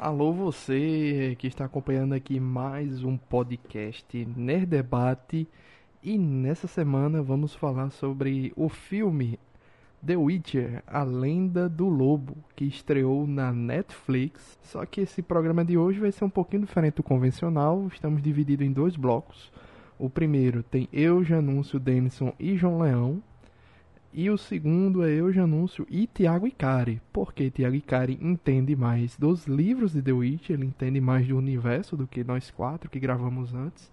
Alô você que está acompanhando aqui mais um podcast Nerd Debate e nessa semana vamos falar sobre o filme The Witcher, A Lenda do Lobo, que estreou na Netflix. Só que esse programa de hoje vai ser um pouquinho diferente do convencional, estamos divididos em dois blocos. O primeiro tem eu, Janúncio, Denison e João Leão. E o segundo é eu, Janúncio e Tiago Icari. Porque Tiago Icari entende mais dos livros de The Witch, ele entende mais do universo do que nós quatro que gravamos antes.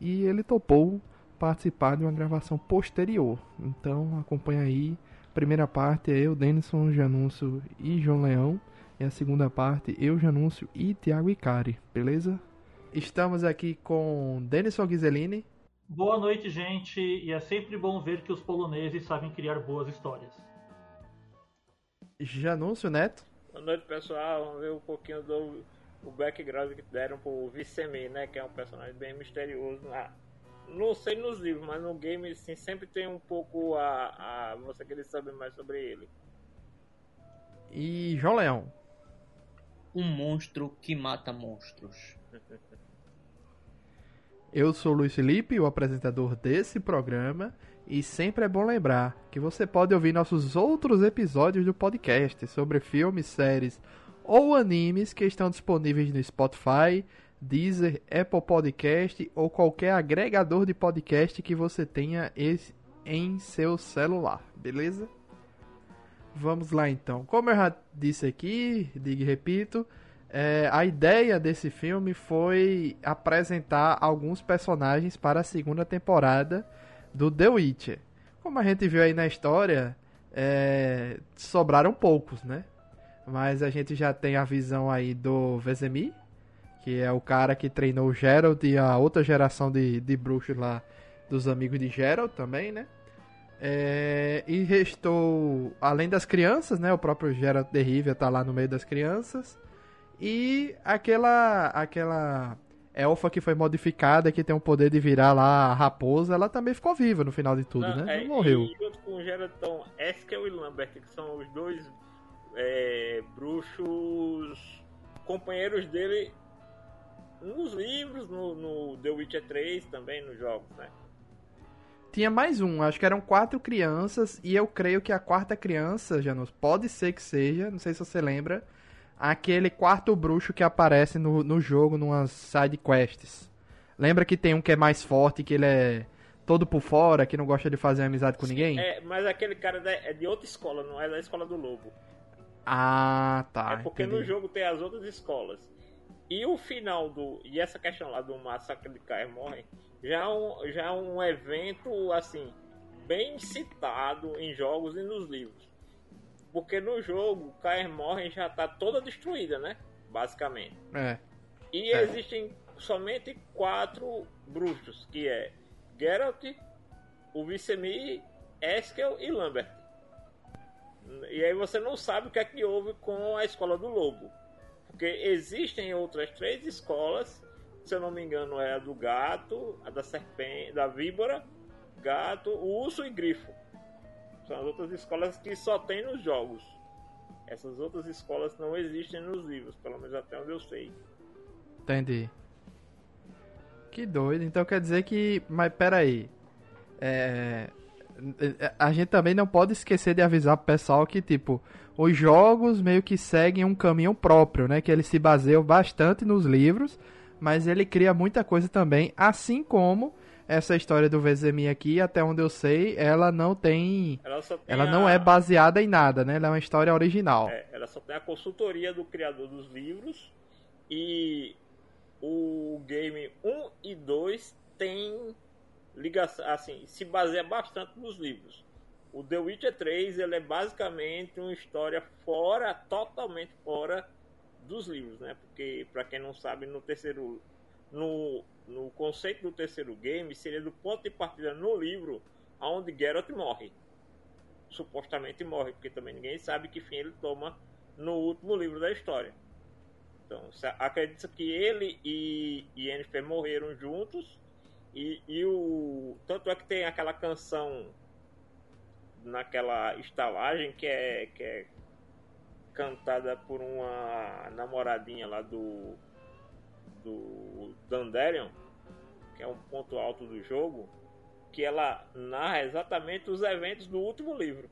E ele topou participar de uma gravação posterior. Então acompanha aí. primeira parte é eu, Denison, Janúncio e João Leão. E a segunda parte, eu, Janúncio e Tiago Icari, beleza? Estamos aqui com Denison Ghiseline. Boa noite, gente, e é sempre bom ver que os poloneses sabem criar boas histórias. Janúncio Neto. Boa noite, pessoal. Vamos ver um pouquinho do o background que deram pro Vicemi, né? Que é um personagem bem misterioso. Na, não sei nos livros, mas no game assim, sempre tem um pouco a, a você querer saber mais sobre ele. E João Leão. Um monstro que mata monstros. Eu sou o Luiz Felipe, o apresentador desse programa, e sempre é bom lembrar que você pode ouvir nossos outros episódios do podcast sobre filmes, séries ou animes que estão disponíveis no Spotify, Deezer, Apple Podcast ou qualquer agregador de podcast que você tenha em seu celular, beleza? Vamos lá então. Como eu já disse aqui, digo e repito, é, a ideia desse filme foi apresentar alguns personagens para a segunda temporada do The Witcher. Como a gente viu aí na história, é, sobraram poucos, né? Mas a gente já tem a visão aí do Vezemir, que é o cara que treinou Geralt e a outra geração de, de bruxos lá, dos amigos de Geralt também, né? É, e restou, além das crianças, né? O próprio Geralt de Rivia tá lá no meio das crianças. E aquela aquela elfa que foi modificada, que tem o poder de virar lá a raposa, ela também ficou viva no final de tudo, Não, né? É, Não morreu. E junto com o Geralton, Eskel e Lambert, que são os dois é, bruxos companheiros dele nos livros, no, no, The Witcher 3 também, nos jogos, né? Tinha mais um, acho que eram quatro crianças, e eu creio que a quarta criança, Janus, pode ser que seja, não sei se você lembra, aquele quarto bruxo que aparece no, no jogo, numas side quests. Lembra que tem um que é mais forte, que ele é todo por fora, que não gosta de fazer amizade com ninguém? É, mas aquele cara é de outra escola, não é da escola do lobo. Ah, tá. É porque entendi. no jogo tem as outras escolas. E o final do. E essa questão lá do massacre de Caer Morren já é um, já é um evento, assim, bem citado em jogos e nos livros. Porque no jogo, Caer Morren já tá toda destruída, né? Basicamente. É. E É. existem somente quatro bruxos, que é Geralt, o Vicemir, Eskel e Lambert. E aí você não sabe o que é que houve com a escola do lobo. Porque existem outras três escolas, se eu não me engano é a do gato, a da serpente, da víbora, gato, o urso e grifo. São as outras escolas que só tem nos jogos. Essas outras escolas não existem nos livros, pelo menos até onde eu sei. Entendi. Que doido. Então quer dizer que. Mas peraí. É. A gente também não pode esquecer de avisar pro pessoal que, tipo, os jogos meio que seguem um caminho próprio, né? Que eles se baseiam bastante nos livros, mas ele cria muita coisa também, assim como essa história do Vezemir aqui, até onde eu sei, ela não tem. Ela, tem Ela não a- é baseada em nada, né? Ela é uma história original. É, ela só tem a consultoria do criador dos livros e o game 1 e 2 tem ligação, assim, se baseia bastante nos livros. O The Witcher 3 ele é basicamente uma história fora, totalmente fora dos livros, né? Porque para quem não sabe, no terceiro no, no conceito do terceiro game seria do ponto de partida no livro aonde Geralt morre supostamente morre, porque também ninguém sabe que fim ele toma no último livro da história. Então, acredita que ele e Yennefer morreram juntos e, e o tanto é que tem aquela canção naquela estalagem que é que é cantada por uma namoradinha lá do do Dandelion, que é um ponto alto do jogo, que ela narra exatamente os eventos do último livro.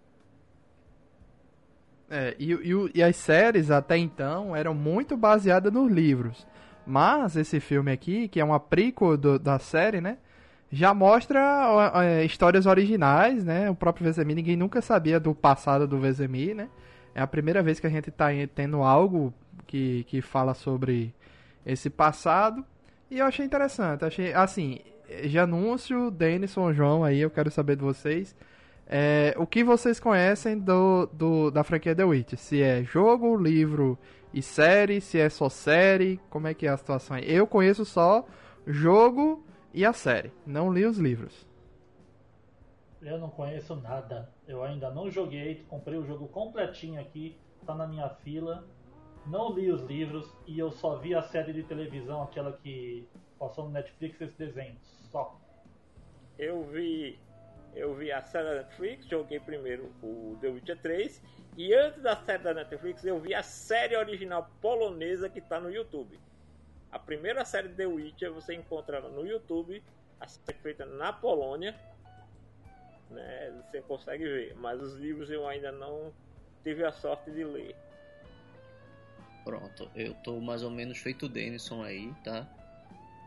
É, e, e, e, as séries até então eram muito baseadas nos livros. Mas esse filme aqui, que é uma prequel do, da série, né? Já mostra é, histórias originais, né? O próprio Vezemir, ninguém nunca sabia do passado do Vezemir, né? É a primeira vez que a gente está tendo algo que, que fala sobre esse passado. E eu achei interessante. Achei, assim, Janúncio, Denison, João, aí eu quero saber de vocês. É, o que vocês conhecem do, do, da franquia The Witch? Se é jogo, livro e série, se é só série, como é que é a situação aí? Eu conheço só jogo e a série, não li os livros. Eu não conheço nada. Eu ainda não joguei, comprei o jogo completinho aqui, tá na minha fila. Não li os livros e eu só vi a série de televisão, aquela que passou no Netflix esse desenho. Só. Eu vi eu vi a série da Netflix, joguei primeiro o The Witcher 3 e antes da série da Netflix eu vi a série original polonesa que está no YouTube. A primeira série The Witcher você encontra no YouTube, a série feita na Polônia, né? Você consegue ver, mas os livros eu ainda não tive a sorte de ler. Pronto, eu tô mais ou menos feito Denison aí, tá?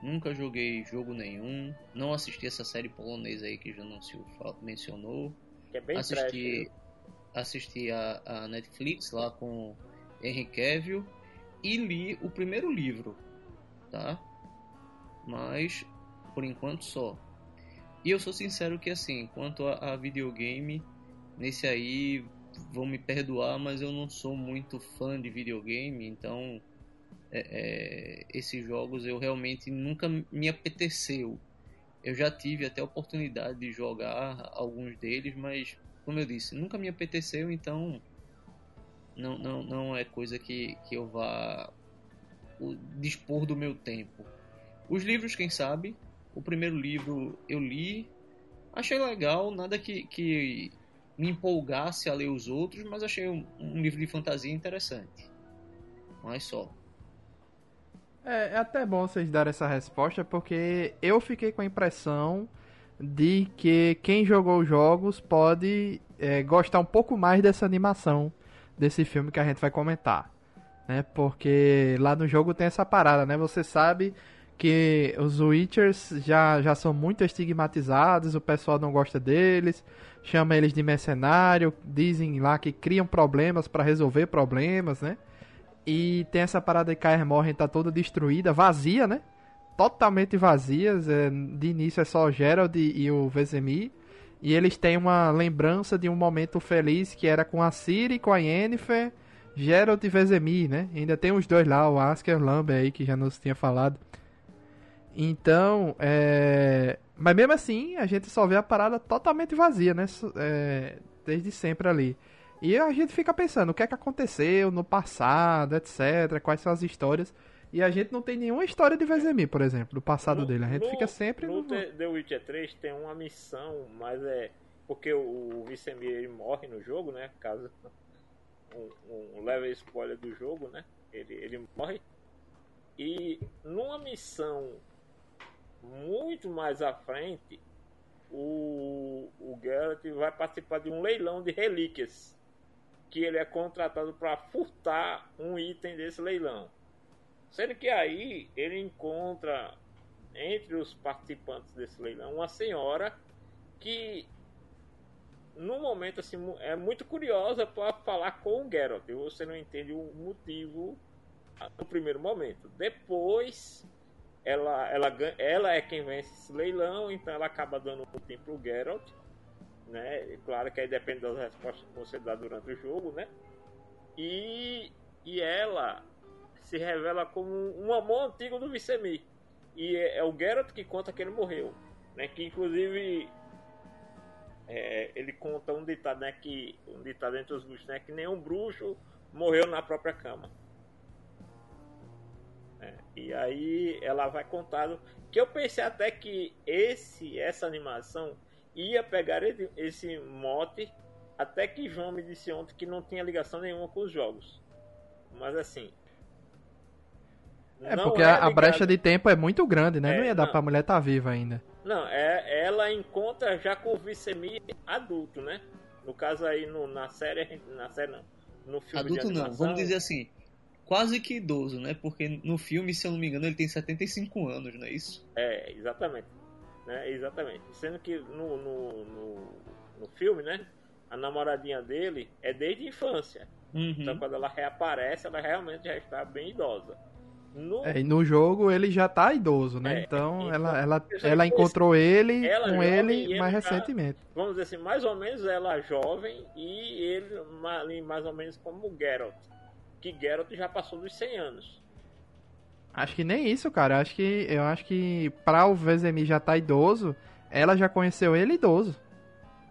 Nunca joguei jogo nenhum. Não assisti essa série polonesa aí que já não se mencionou. Que é bem assisti, trash, assisti a, a, Netflix lá com Henry Cavill e li o primeiro livro, tá? Mas por enquanto só. E eu sou sincero que assim, quanto a, a videogame, nesse aí vão me perdoar, mas eu não sou muito fã de videogame, então é, é, esses jogos eu realmente nunca me apeteceu. Eu já tive até a oportunidade de jogar alguns deles, mas como eu disse, nunca me apeteceu, então não, não, não é coisa que, que eu vá dispor do meu tempo. Os livros, quem sabe? O primeiro livro eu li, achei legal, nada que, que me empolgasse a ler os outros, mas achei um, um livro de fantasia interessante. Mas só. É, é até bom vocês darem essa resposta, porque eu fiquei com a impressão de que quem jogou os jogos pode é, gostar um pouco mais dessa animação desse filme que a gente vai comentar. Né? Porque lá no jogo tem essa parada, né? Você sabe que os Witchers já, já são muito estigmatizados, o pessoal não gosta deles, chama eles de mercenário, dizem lá que criam problemas para resolver problemas, né? E tem essa parada de Kaer tá toda destruída, vazia, né? Totalmente vazias. É, de início é só o Gerald e o Vezemir. E eles têm uma lembrança de um momento feliz que era com a Ciri, com a Yennefer, Gerald e Vezemir, né? E ainda tem os dois lá, o Asker Lambert aí, que já nos tinha falado. Então, é... Mas mesmo assim, a gente só vê a parada totalmente vazia, né? É... Desde sempre ali. E a gente fica pensando o que é que aconteceu no passado, etc. Quais são as histórias. E a gente não tem nenhuma história de Vezemir, por exemplo, do passado no, dele. A gente no, fica sempre. No, no The Witcher 3 tem uma missão, mas é. Porque o, o Vicemir ele morre no jogo, né? Caso. Um, um leve spoiler do jogo, né? Ele, ele morre. E numa missão muito mais à frente, o, o Geralt vai participar de um leilão de relíquias que ele é contratado para furtar um item desse leilão. Sendo que aí ele encontra entre os participantes desse leilão uma senhora que no momento assim é muito curiosa para falar com o Geralt. Você não entende o motivo no primeiro momento. Depois ela, ela, ela é quem vence esse leilão, então ela acaba dando um tempo pro Geralt né? Claro que aí depende das respostas que você dá durante o jogo, né? E, e ela se revela como um amor antigo do Vicemir. E é, é, o Geralt que conta que ele morreu, né? Que inclusive é, ele conta um ditado, né? Que um ditado entre os bruxos, né? Que nenhum bruxo morreu na própria cama. É, e aí ela vai contando que eu pensei até que esse essa animação ia pegar esse mote, até que João me disse ontem que não tinha ligação nenhuma com os jogos. Mas assim. É não porque a, a ligado- brecha de tempo é muito grande, né? É, não ia dar não. pra mulher estar viva ainda. Não, é, ela encontra já com o Vicemi adulto, né? No caso aí no, na série, na série não. No filme Adulto de não, vamos dizer assim, quase que idoso, né? Porque no filme, se eu não me engano, ele tem 75 anos, não é isso? É, exatamente. Né? Exatamente. Sendo que no, no, no, no filme, né? A namoradinha dele é desde a infância. Uhum. Então quando ela reaparece, ela realmente já está bem idosa. No, É, e no jogo ele já tá idoso, né? É, então então, ela, ela, ela encontrou ele ela com ele ele mais já- recentemente. Vamos dizer assim, mais ou menos ela jovem e ele mais ou menos como o Geralt. Que Geralt já passou dos 100 anos. Acho que nem isso, cara. Acho que eu acho que pra o Vezemi já tá idoso, ela já conheceu ele idoso.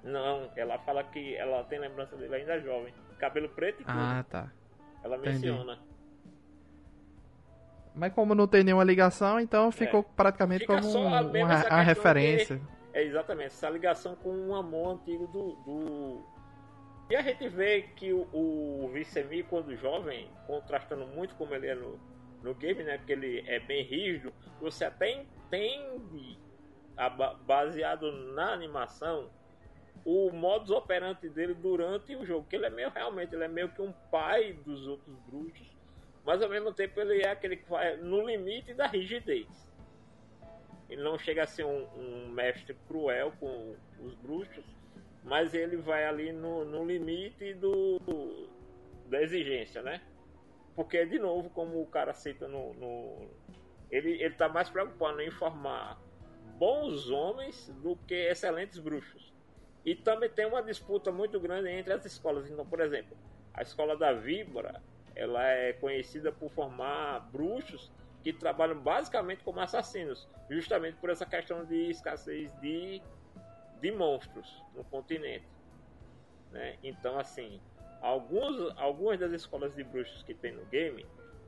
Não, ela fala que ela tem lembrança dele ainda jovem. Cabelo preto e tudo. Ah, tá. ela entendi. menciona. Mas como não tem nenhuma ligação, então ficou praticamente É. Fica como a um- uma, a referência. É exatamente, essa ligação com um amor antigo do. do... E a gente vê que o, o Vicemi, quando jovem, contrastando muito como ele é no, no game, né? Porque ele é bem rígido, você até entende, a ba- baseado na animação, o modus operandi dele durante o jogo. Que ele é meio realmente, ele é meio que um pai dos outros bruxos, mas ao mesmo tempo ele é aquele que vai no limite da rigidez. Ele não chega a ser um, um mestre cruel com os bruxos, mas ele vai ali no, no limite do, da exigência, né? Porque, de novo, como o cara cita no. no- ele, ele tá mais preocupado em formar bons homens do que excelentes bruxos. E também tem uma disputa muito grande entre as escolas. Então, por exemplo, a escola da Víbora ela é conhecida por formar bruxos que trabalham basicamente como assassinos, justamente por essa questão de escassez de, de monstros no continente. Né? Então, assim, alguns, algumas das escolas de bruxos que tem no game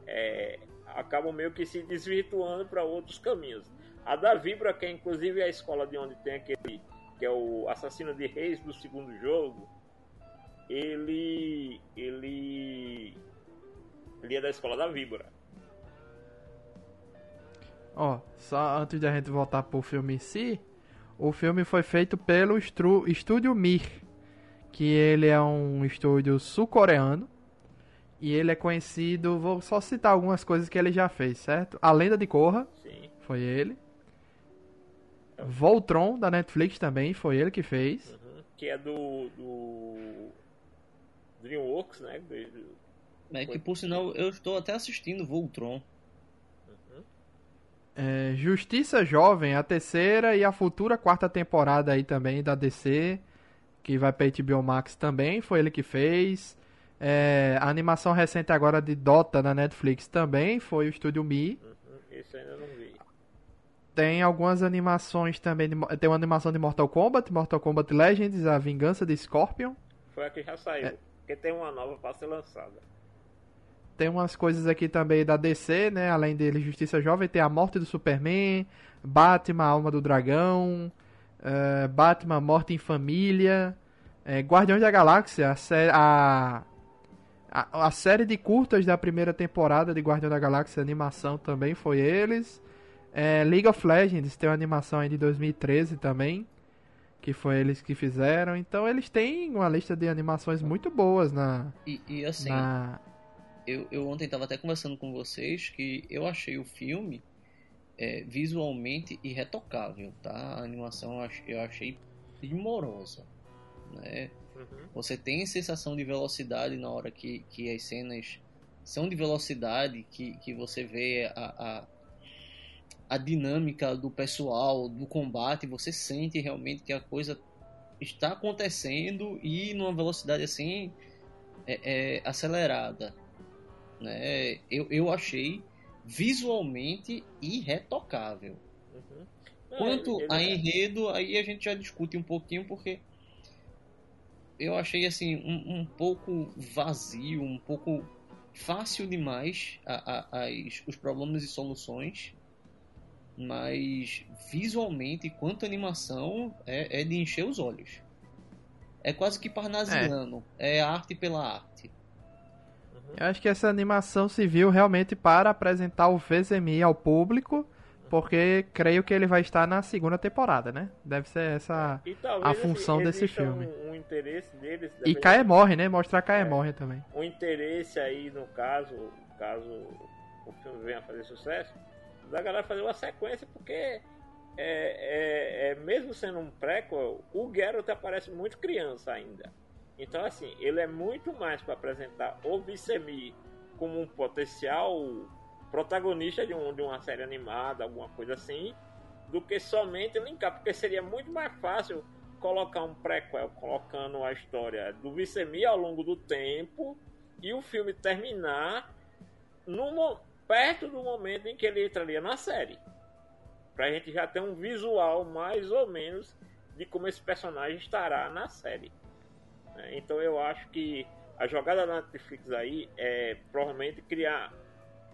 é, acabam meio que se desvirtuando para outros caminhos. A da Vibra, que é inclusive a escola de onde tem aquele que é o assassino de reis do segundo jogo, ele ele ele é da escola da Víbora. Ó, só antes de a gente voltar pro filme em si, o filme foi feito pelo estru- estúdio Mir, que ele é um estúdio sul-coreano. E ele é conhecido, vou só citar algumas coisas que ele já fez, certo? A Lenda de Korra, Sim. foi ele. Voltron, da Netflix também, foi ele que fez. Uhum. Que é do, do DreamWorks, né? Do- do- É que, por sinal, eu estou até assistindo Voltron. Uhum. É, Justiça Jovem, a terceira e a futura quarta temporada aí também da DC, que vai pra HBO Max também, foi ele que fez. É, a animação recente agora de Dota na Netflix também foi o estúdio Mi. Uhum. Esse eu ainda não vi. Tem algumas animações também, de tem uma animação de Mortal Kombat, Mortal Kombat Legends, a Vingança de Scorpion. Foi a que já saiu. É. Porque tem uma nova para ser lançada. Tem umas coisas aqui também da DC, né? Além dele, Justiça Jovem, tem a Morte do Superman, Batman, a Alma do Dragão, eh, Batman, Morte em Família, eh, Guardiões da Galáxia, a, sé- a, a, a série de curtas da primeira temporada de Guardião da Galáxia, animação também foi eles. Eh, League of Legends tem uma animação aí de 2013 também, que foi eles que fizeram. Então eles têm uma lista de animações muito boas na... E, e assim, na... eu, eu ontem estava até conversando com vocês que eu achei o filme é, visualmente irretocável, tá? A animação eu ach- eu achei primorosa, né? Uhum. Você tem sensação de velocidade na hora que, que as cenas são de velocidade, que, que você vê a, a, a dinâmica do pessoal, do combate, você sente realmente que a coisa está acontecendo e numa velocidade assim é, é, acelerada. Né? Eu, eu achei visualmente irretocável. Uhum. Quanto ele- a enredo, aí a gente já discute um pouquinho, porque eu achei assim um, um pouco vazio, um pouco fácil demais a, a- as, os problemas e soluções, mas visualmente, quanto animação, é, é de encher os olhos. É quase que parnasiano, é, arte pela arte. Eu acho que essa animação se viu realmente para apresentar o VZMI ao público, porque creio que ele vai estar na segunda temporada, né? Deve ser essa talvez, a função assim, desse exista filme. Um, um interesse deles. E Caia morre, né? Mostrar Caia É. morre também. um interesse aí, no caso, caso o filme venha a fazer sucesso, da galera fazer uma sequência, porque é, é- é- mesmo sendo um prequel, o Geralt aparece muito criança ainda. Então, assim, ele é muito mais para apresentar o Vicemi como um potencial protagonista de, um, de uma série animada, alguma coisa assim, do que somente linkar, porque seria muito mais fácil colocar um prequel colocando a história do Vicemi ao longo do tempo e o filme terminar perto do momento em que ele entraria na série. Pra gente já ter um visual mais ou menos de como esse personagem estará na série. Então eu acho que a jogada da Netflix aí é provavelmente criar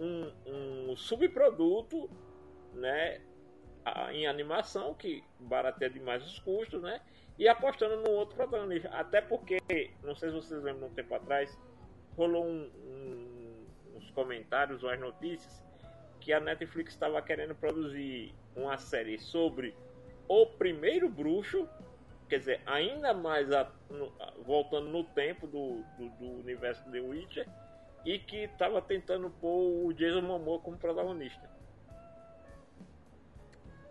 um, um subproduto né, em animação que barateia demais os custos, né? E apostando no outro protagonista. Até porque, não sei se vocês lembram, um tempo atrás, rolou um- um- uns comentários ou as notícias que a Netflix estava querendo produzir uma série sobre o primeiro bruxo, quer dizer, ainda mais a- no- a- voltando no tempo do, do, do universo The Witcher, e que estava tentando pôr o Jason Momoa como protagonista.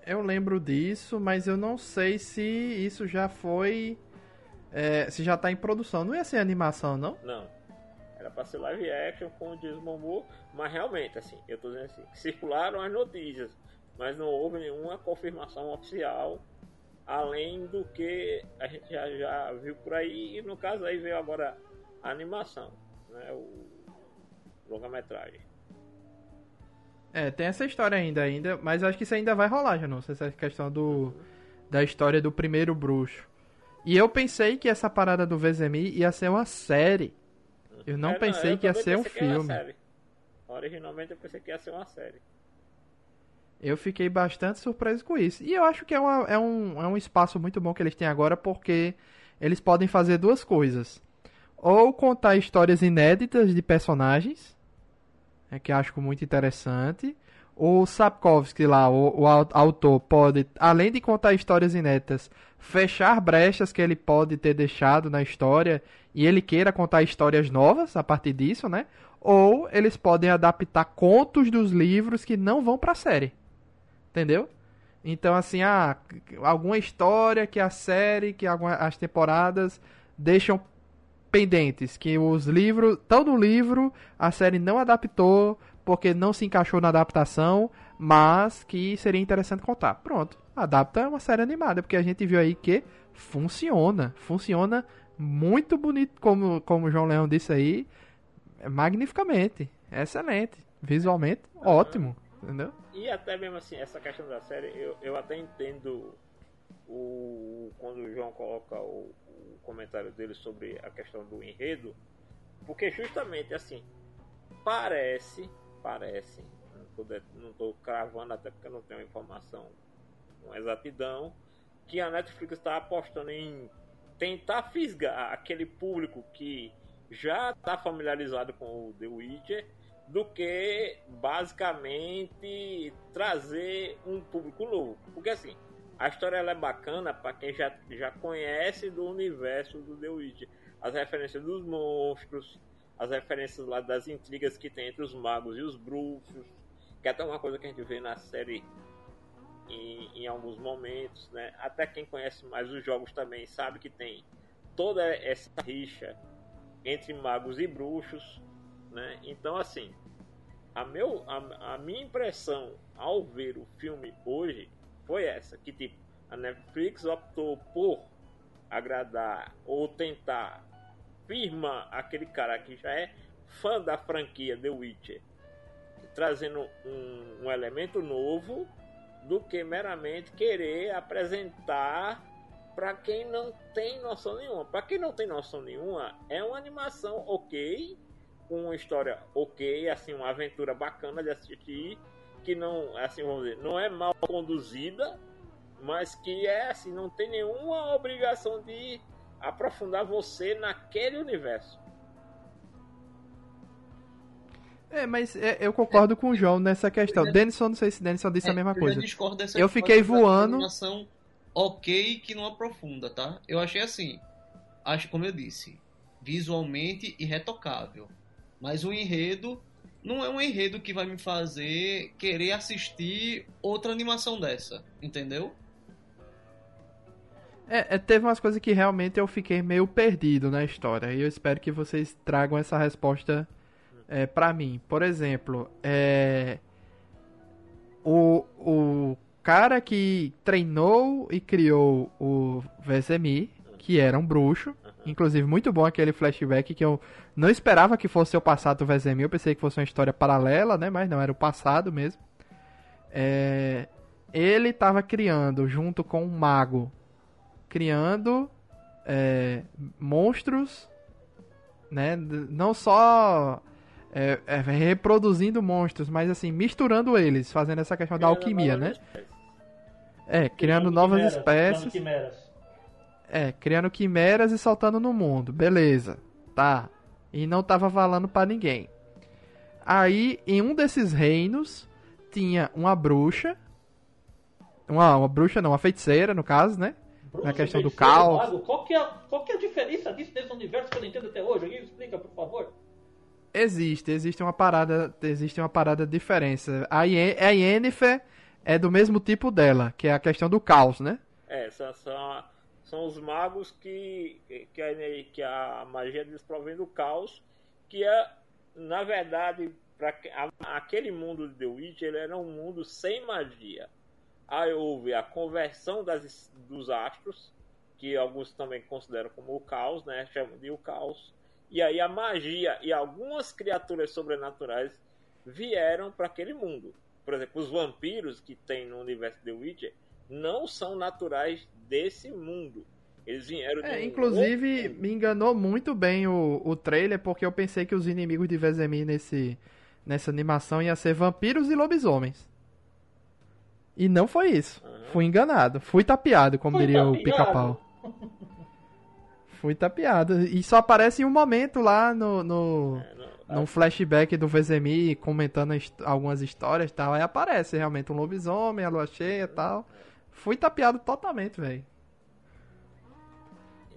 Eu lembro disso, mas eu não sei se isso já foi. é, se já tá em produção. Não ia ser animação, não? Não. Era pra ser live action com o Jason Momoa, mas realmente, assim, eu tô dizendo assim, circularam as notícias, mas não houve nenhuma confirmação oficial, além do que a gente já, já viu por aí, e no caso aí veio agora a animação, né, o longa-metragem. É, tem essa história ainda, ainda, mas acho que isso ainda vai rolar, já não sei essa questão do da história do primeiro bruxo. E eu pensei que essa parada do VZMI ia ser uma série. Eu não É, pensei eu que ia ser um filme. Originalmente eu pensei que ia ser uma série. Eu fiquei bastante surpreso com isso. E eu acho que é, uma- é um, é um espaço muito bom que eles têm agora, porque eles podem fazer duas coisas. Ou contar histórias inéditas de personagens, é, que acho muito interessante. O Sapkowski lá, o, o au- autor, pode, além de contar histórias inéditas, fechar brechas que ele pode ter deixado na história e ele queira contar histórias novas a partir disso, né? Ou eles podem adaptar contos dos livros que não vão pra série. Entendeu? Então, assim, ah, alguma história que a série, que alguma- as temporadas deixam pendentes, que os livros, todo o livro a série não adaptou porque não se encaixou na adaptação, mas que seria interessante contar. Pronto, adapta uma série animada, porque a gente viu aí que funciona, funciona muito bonito, como, como o João Leão disse aí, magnificamente, excelente, visualmente ótimo, entendeu? E até mesmo assim, essa questão da série, eu, eu até entendo o quando o João coloca o, o comentário dele sobre a questão do enredo, porque justamente assim, parece, parece, não tô cravando até porque não tenho informação com exatidão, que a Netflix está apostando em tentar fisgar aquele público que já está familiarizado com o The Witcher do que basicamente trazer um público novo. Porque assim, a história é bacana para quem já, já conhece do universo do The Witcher. As referências dos monstros, as referências lá das intrigas que tem entre os magos e os bruxos, que é até uma coisa que a gente vê na série em, em alguns momentos, né? Até quem conhece mais os jogos também sabe que tem toda essa rixa entre magos e bruxos, né? Então assim, a, meu, a, a minha impressão ao ver o filme hoje foi essa, que tipo, a Netflix optou por agradar ou tentar firmar aquele cara que já é fã da franquia The Witcher, trazendo um, um elemento novo do que meramente querer apresentar para quem não tem noção nenhuma. Para quem não tem noção nenhuma, é uma animação ok, com uma história ok, assim, uma aventura bacana de assistir, que não, assim, vamos dizer, não é mal conduzida, mas que é assim, não tem nenhuma obrigação de aprofundar você naquele universo. É, mas é, eu concordo com o João nessa questão. É. Denison, não sei se Denison disse a É, mesma eu já coisa. dessa Eu fiquei voando. animação ok que não aprofunda, tá? Eu achei assim, acho como eu disse, visualmente irretocável. Mas o enredo não é um enredo que vai me fazer querer assistir outra animação dessa, entendeu? É, é, teve umas coisas que realmente eu fiquei meio perdido na história. E eu espero que vocês tragam essa resposta é, pra mim. Por exemplo, é, o, o cara que treinou e criou o Vezemir, que era um bruxo. Inclusive, muito bom aquele flashback que eu não esperava que fosse o passado do Vezemir. Eu pensei que fosse uma história paralela, né? Mas não, era o passado mesmo. É, ele estava criando, junto com um mago, criando é, monstros, né? Não só é, é, reproduzindo monstros, mas assim, misturando eles, fazendo essa questão da alquimia, né? É, criando novas quimeras, espécies. criando quimeras. É, criando quimeras e soltando no mundo. Beleza. Tá. E não tava valendo pra ninguém. Aí, em um desses reinos, tinha uma bruxa. Uma, uma bruxa, não, uma feiticeira, no caso, né? Bruxo, Na questão do caos. mago, Qual que, é, qual que é a diferença disso nesse universo que eu não entendo até hoje? Alguém explica, por favor. Existe, existe uma parada, existe uma parada de diferença. A, Yen, a Yennefer é do mesmo tipo dela, que é a questão do caos, né? É, são, são, são os magos que, que, a, que a magia deles provém do caos, que é, na verdade, para aquele mundo de The Witch, ele era um mundo sem magia. Aí houve a conversão das, dos astros, que alguns também consideram como o caos, né? Chamam de o caos. E aí a magia e algumas criaturas sobrenaturais vieram para aquele mundo. Por exemplo, os vampiros que tem no universo The Witcher não são naturais desse mundo. Eles vieram de É, um inclusive, outro- me enganou muito bem o, o trailer, porque eu pensei que os inimigos de Vezemir nesse, nessa animação ia ser vampiros e lobisomens. E não foi isso. Aham. Fui enganado. Fui tapeado, como Foi diria o tapeado? pica-pau. Fui tapeado. E só aparece em um momento lá no, no, É, não- num flashback do Vezemir comentando algumas histórias e tal. Aí aparece realmente um lobisomem, a lua cheia e tal. Fui tapeado totalmente, velho.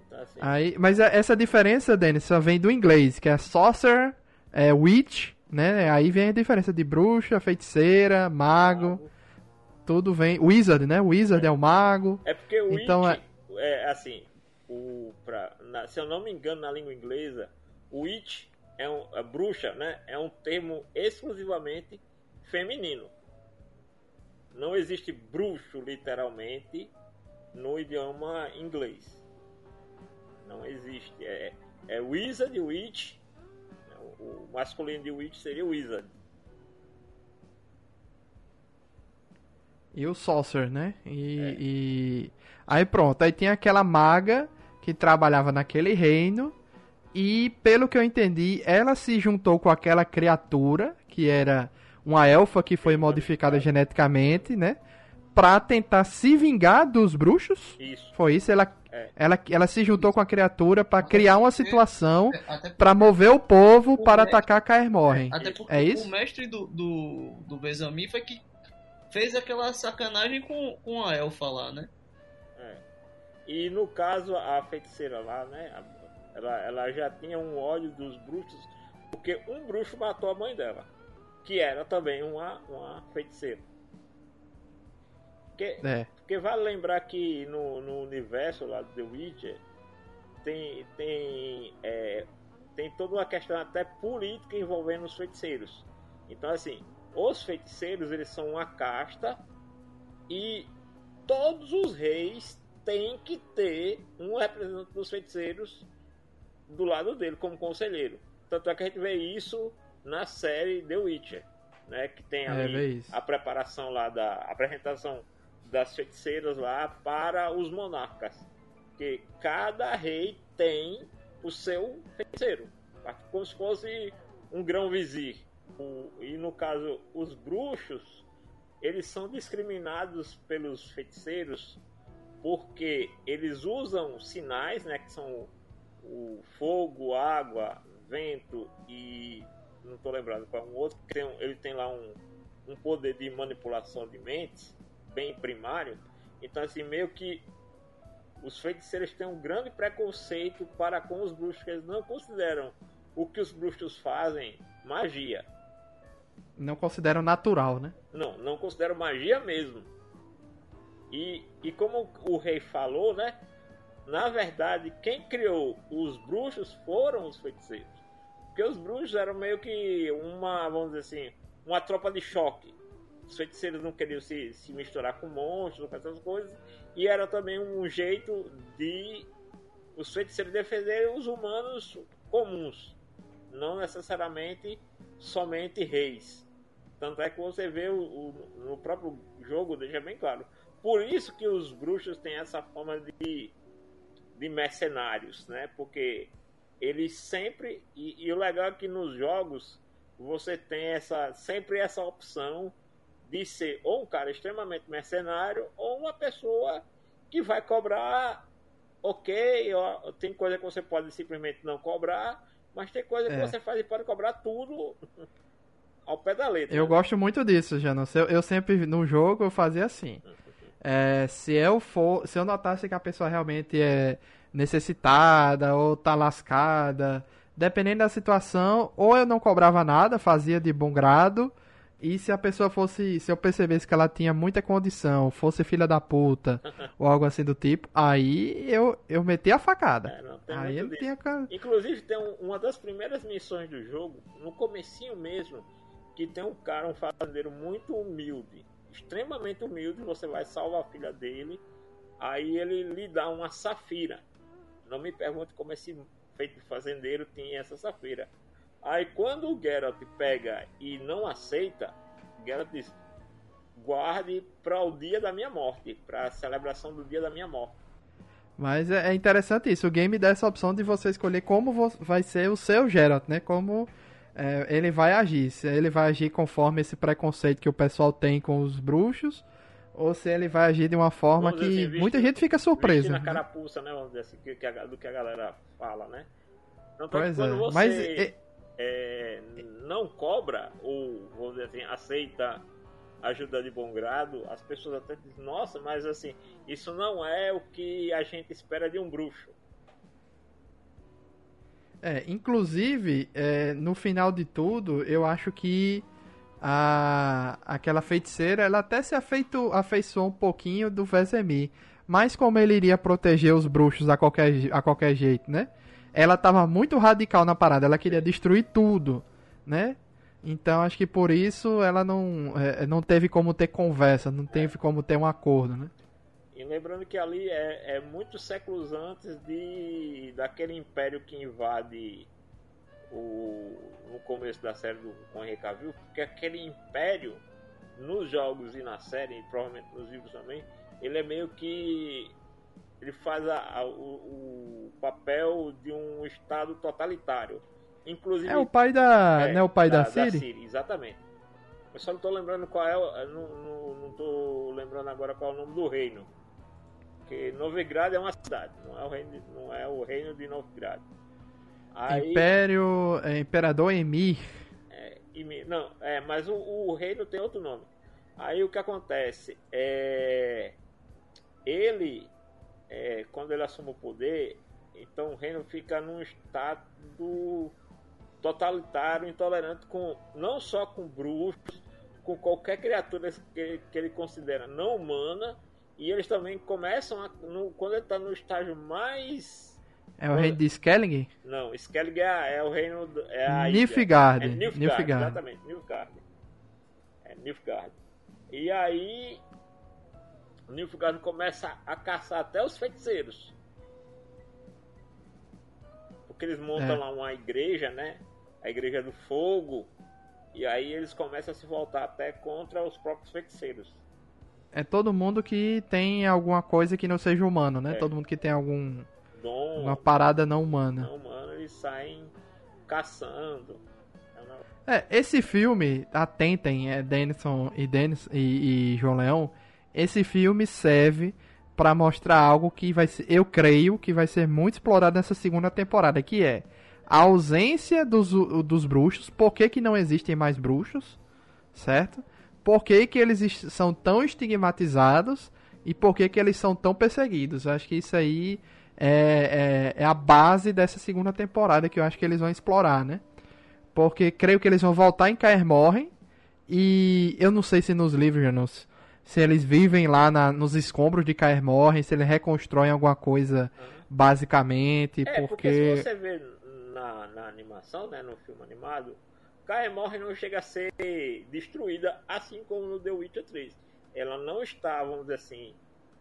então, assim, Aí, mas a- essa diferença, Denis, só vem do inglês, que é sorcerer, é witch, né? Aí vem a diferença de bruxa, feiticeira, mago, tudo vem. Wizard, né? Wizard é o mago. É porque o Então, Witch, é... assim, o, pra, na- se eu não me engano na língua inglesa, Witch é um, a bruxa, né? É um termo exclusivamente feminino. Não existe bruxo literalmente no idioma inglês. Não existe. É, é wizard, witch. O, o masculino de witch seria wizard. E o sorcerer, né? E, e- Aí pronto, aí tem aquela maga que trabalhava naquele reino. E pelo que eu entendi, ela se juntou com aquela criatura, que era uma elfa que foi modificada geneticamente, né? Pra tentar se vingar dos bruxos. Isso. Foi isso, ela, É. ela, ela se juntou com a criatura pra criar uma situação Até, pra mover o povo O para mestre- atacar Caer Morhen. até porque É isso? o mestre do, do, do Vezami foi que fez aquela sacanagem com, com a elfa lá, né? É. E no caso, a feiticeira lá, né? a- Ela, ela já tinha um ódio dos bruxos, porque um bruxo matou a mãe dela, que era também uma, uma feiticeira. Porque, É. porque vale lembrar que no, no universo lá do The Witcher tem, tem, é, tem toda uma questão até política envolvendo os feiticeiros. Então, assim, os feiticeiros eles são uma casta e todos os reis têm que ter um representante dos feiticeiros do lado dele como conselheiro. Tanto é que a gente vê isso na série The Witcher, né? Que tem É, ali isso. a preparação lá da a apresentação das feiticeiras lá para os monarcas. Que cada rei tem o seu feiticeiro, como se fosse um grão vizir. O- e no caso, os bruxos, eles são discriminados pelos feiticeiros porque eles usam sinais, né, que são o fogo, água, vento e não tô lembrado qual é um outro, que tem ele tem lá um, um poder de manipulação de mentes, bem primário. Então, assim, meio que os feiticeiros têm um grande preconceito para com os bruxos, que eles não consideram o que os bruxos fazem magia. Não consideram natural, né? Não, não consideram magia mesmo. E, e como o rei falou, né? Na verdade, quem criou os bruxos foram os feiticeiros. Porque os bruxos eram meio que uma, vamos dizer assim, uma tropa de choque. Os feiticeiros não queriam se, se misturar com monstros, com essas coisas. E era também um jeito de os feiticeiros defenderem os humanos comuns. Não necessariamente somente reis. Tanto é que você vê o, o- no próprio jogo, deixa bem claro. Por isso que os bruxos têm essa forma de, de mercenários, né? Porque eles sempre. E, e o legal é que nos jogos você tem essa sempre essa opção de ser ou um cara extremamente mercenário ou uma pessoa que vai cobrar ok, ó, tem coisa que você pode simplesmente não cobrar, mas tem coisa que É. você faz e pode cobrar tudo ao pé da letra. Eu né? gosto muito disso, Janus. Eu, eu sempre, no jogo, eu fazia assim. É, se eu for, se eu notasse que a pessoa realmente é necessitada ou tá lascada, dependendo da situação, ou eu não cobrava nada, fazia de bom grado, e se a pessoa fosse, se eu percebesse que ela tinha muita condição, fosse filha da puta, ou algo assim do tipo, aí eu, eu metia a facada. É, não, Aí eu tinha... Inclusive tem um- uma das primeiras missões do jogo, no comecinho mesmo, que tem um cara, um fazendeiro muito humilde, extremamente humilde, você vai salvar a filha dele, aí ele lhe dá uma safira. Não me pergunte como esse feito fazendeiro tinha essa safira. Aí quando o Geralt pega e não aceita, Geralt diz: guarde para o dia da minha morte, para a celebração do dia da minha morte. Mas é é interessante isso. O game dá essa opção de você escolher como vai ser o seu Geralt, né? Como é, ele vai agir. Se ele vai agir conforme esse preconceito que o pessoal tem com os bruxos, ou se ele vai agir de uma forma que assim, visto- muita gente fica surpresa. Vestindo a né? carapuça, né? Vamos dizer assim, que, que a- do que a galera fala, né? Não tanto Pois quando é. você Mas é, é, não cobra, ou vamos dizer assim, aceita ajuda de bom grado, as pessoas até dizem, nossa, mas assim, isso não é o que a gente espera de um bruxo. É, inclusive, é, no final de tudo, eu acho que a, aquela feiticeira, ela até se afeitou, afeiçoou um pouquinho do Vesemir. Mas como ele iria proteger os bruxos a qualquer, a qualquer jeito, né? Ela tava muito radical na parada, ela queria destruir tudo, né? Então acho que por isso ela não, é, não teve como ter conversa, não teve como ter um acordo, né? E lembrando que ali é, é muitos séculos antes de daquele império que invade o, no começo da série do, com Henry Cavill, porque aquele império nos jogos e na série, e provavelmente nos livros também, ele é meio que ele faz a, a- o, o papel de um estado totalitário. Inclusive É o pai da, é, né, o pai da, Ciri? exatamente. Eu só não tô lembrando qual é, não, não, não tô lembrando agora qual é o nome do reino. Porque Novigrad é uma cidade, não é o reino de, não é o reino de Novigrad. Aí, Império, é, Imperador Emir. me- não, é, mas o, o reino tem outro nome. Aí o que acontece é ele é, quando ele assume o poder, então o reino fica num estado totalitário, intolerante com não só com bruxos, com qualquer criatura que, que ele considera não humana, e eles também começam a, no- quando ele está no estágio mais É o reino de Skellig? não, Skellig é, é o reino do- é a. Nilfgaard. É Nilfgaard, Nilfgaard. exatamente, Nilfgaard. É Nilfgaard. E aí, Nilfgaard começa a caçar até os feiticeiros. Porque eles montam É. lá uma igreja, né? A igreja do fogo. E aí eles começam a se voltar até contra os próprios feiticeiros. É todo mundo que tem alguma coisa que não seja humano, né? É. Todo mundo que tem algum Uma parada não humana. não humano, eles saem caçando. É É, esse filme, atentem, é Denison e, Denis, e, e João Leão, esse filme serve pra mostrar algo que vai ser, eu creio que vai ser muito explorado nessa segunda temporada, que é a ausência dos, dos bruxos, por que, que não existem mais bruxos, certo? Por que, que eles são tão estigmatizados e por que, que eles são tão perseguidos. Eu acho que isso aí é, é, é, a base dessa segunda temporada que eu acho que eles vão explorar, né? Porque creio que eles vão voltar em Caer Morhen e eu não sei se nos livros, se eles vivem lá na, nos escombros de Caer Morhen, se eles reconstroem alguma coisa basicamente, é, porque... porque se você vê na, na animação, né, no filme animado, Caer Morhen não chega a ser destruída assim como no The Witcher 3. Ela não está, vamos dizer assim,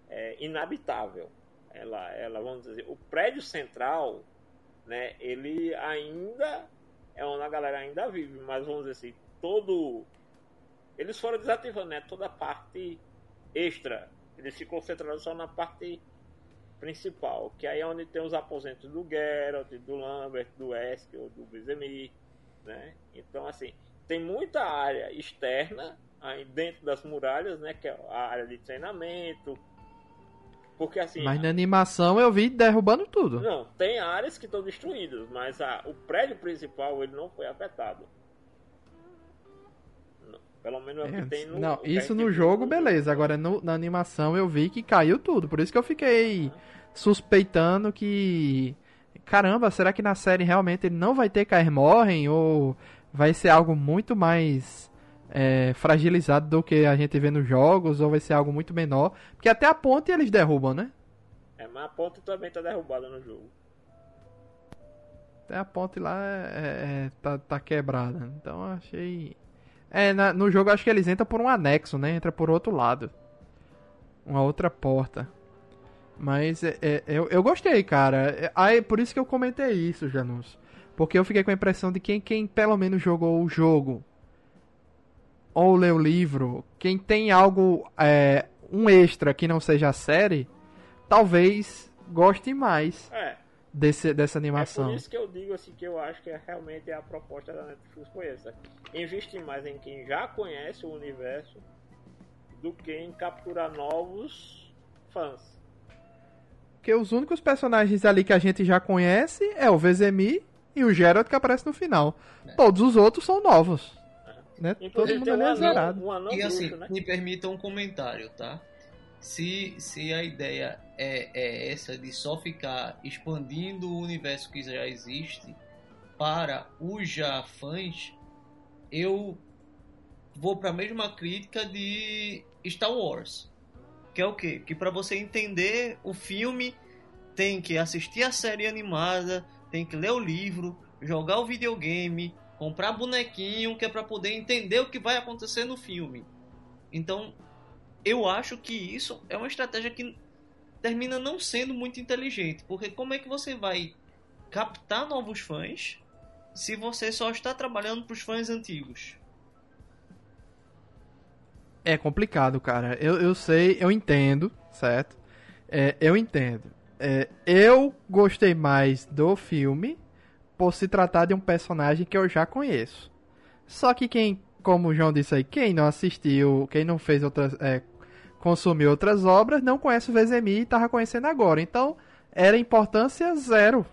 é, inabitável. Ela, ela, vamos dizer, o prédio central, né, ele ainda é onde a galera ainda vive, mas vamos dizer assim, todo eles foram desativando, né, toda a parte extra. Eles se concentraram só na parte principal, que aí é onde tem os aposentos do Geralt, do Lambert, do Eskel, do Bizemir, né? Então, assim, tem muita área externa aí dentro das muralhas, né, que é a área de treinamento. Porque assim, Mas na animação eu vi derrubando tudo. Não, tem áreas que estão destruídas, mas a, o prédio principal ele não foi afetado. Pelo menos é o que é, tem no. Não, isso no jogo, beleza. Agora no, na animação eu vi que caiu tudo. Por isso que eu fiquei suspeitando que. Caramba, será que na série realmente ele não vai ter cair morrem? Ou vai ser algo muito mais é, fragilizado do que a gente vê nos jogos? Ou vai ser algo muito menor? Porque até a ponte eles derrubam, né? É, mas a ponte também tá derrubada no jogo. Até a ponte lá é, é, tá, tá quebrada. Então eu achei é, na, no jogo acho que eles entram por um anexo, né? Entra por outro lado. Uma outra porta. Mas é, é, eu, eu gostei, cara. É, aí, por isso que eu comentei isso, Janus. Porque eu fiquei com a impressão de quem, quem pelo menos jogou o jogo ou leu o livro, quem tem algo, é, um extra que não seja a série, talvez goste mais. É desse, dessa animação. É por isso que eu digo assim que eu acho que é, realmente a proposta da Netflix foi essa. Investir mais em quem já conhece o universo do que em capturar novos fãs. Porque os únicos personagens ali que a gente já conhece é o Vezemir e o Geralt que aparece no final. É. Todos os outros são novos. É. Né? Todo mundo ali é zerado. Um e assim, bruxo, né? me permita um comentário, tá? Se, se a ideia é, é essa de só ficar expandindo o universo que já existe para os já fãs, eu vou para a mesma crítica de Star Wars. Que é o quê? Que para você entender o filme, tem que assistir a série animada, tem que ler o livro, jogar o videogame, comprar bonequinho, que é para poder entender o que vai acontecer no filme. Então, eu acho que isso é uma estratégia que termina não sendo muito inteligente, porque como é que você vai captar novos fãs se você só está trabalhando para os fãs antigos? É complicado, cara. Eu, eu sei, eu entendo, certo? É, eu entendo. É, eu gostei mais do filme por se tratar de um personagem que eu já conheço. Só que quem, como o João disse aí, quem não assistiu, quem não fez outras, é, consumiu outras obras, não conhece o Vezemir e estava conhecendo agora. Então, era importância zero,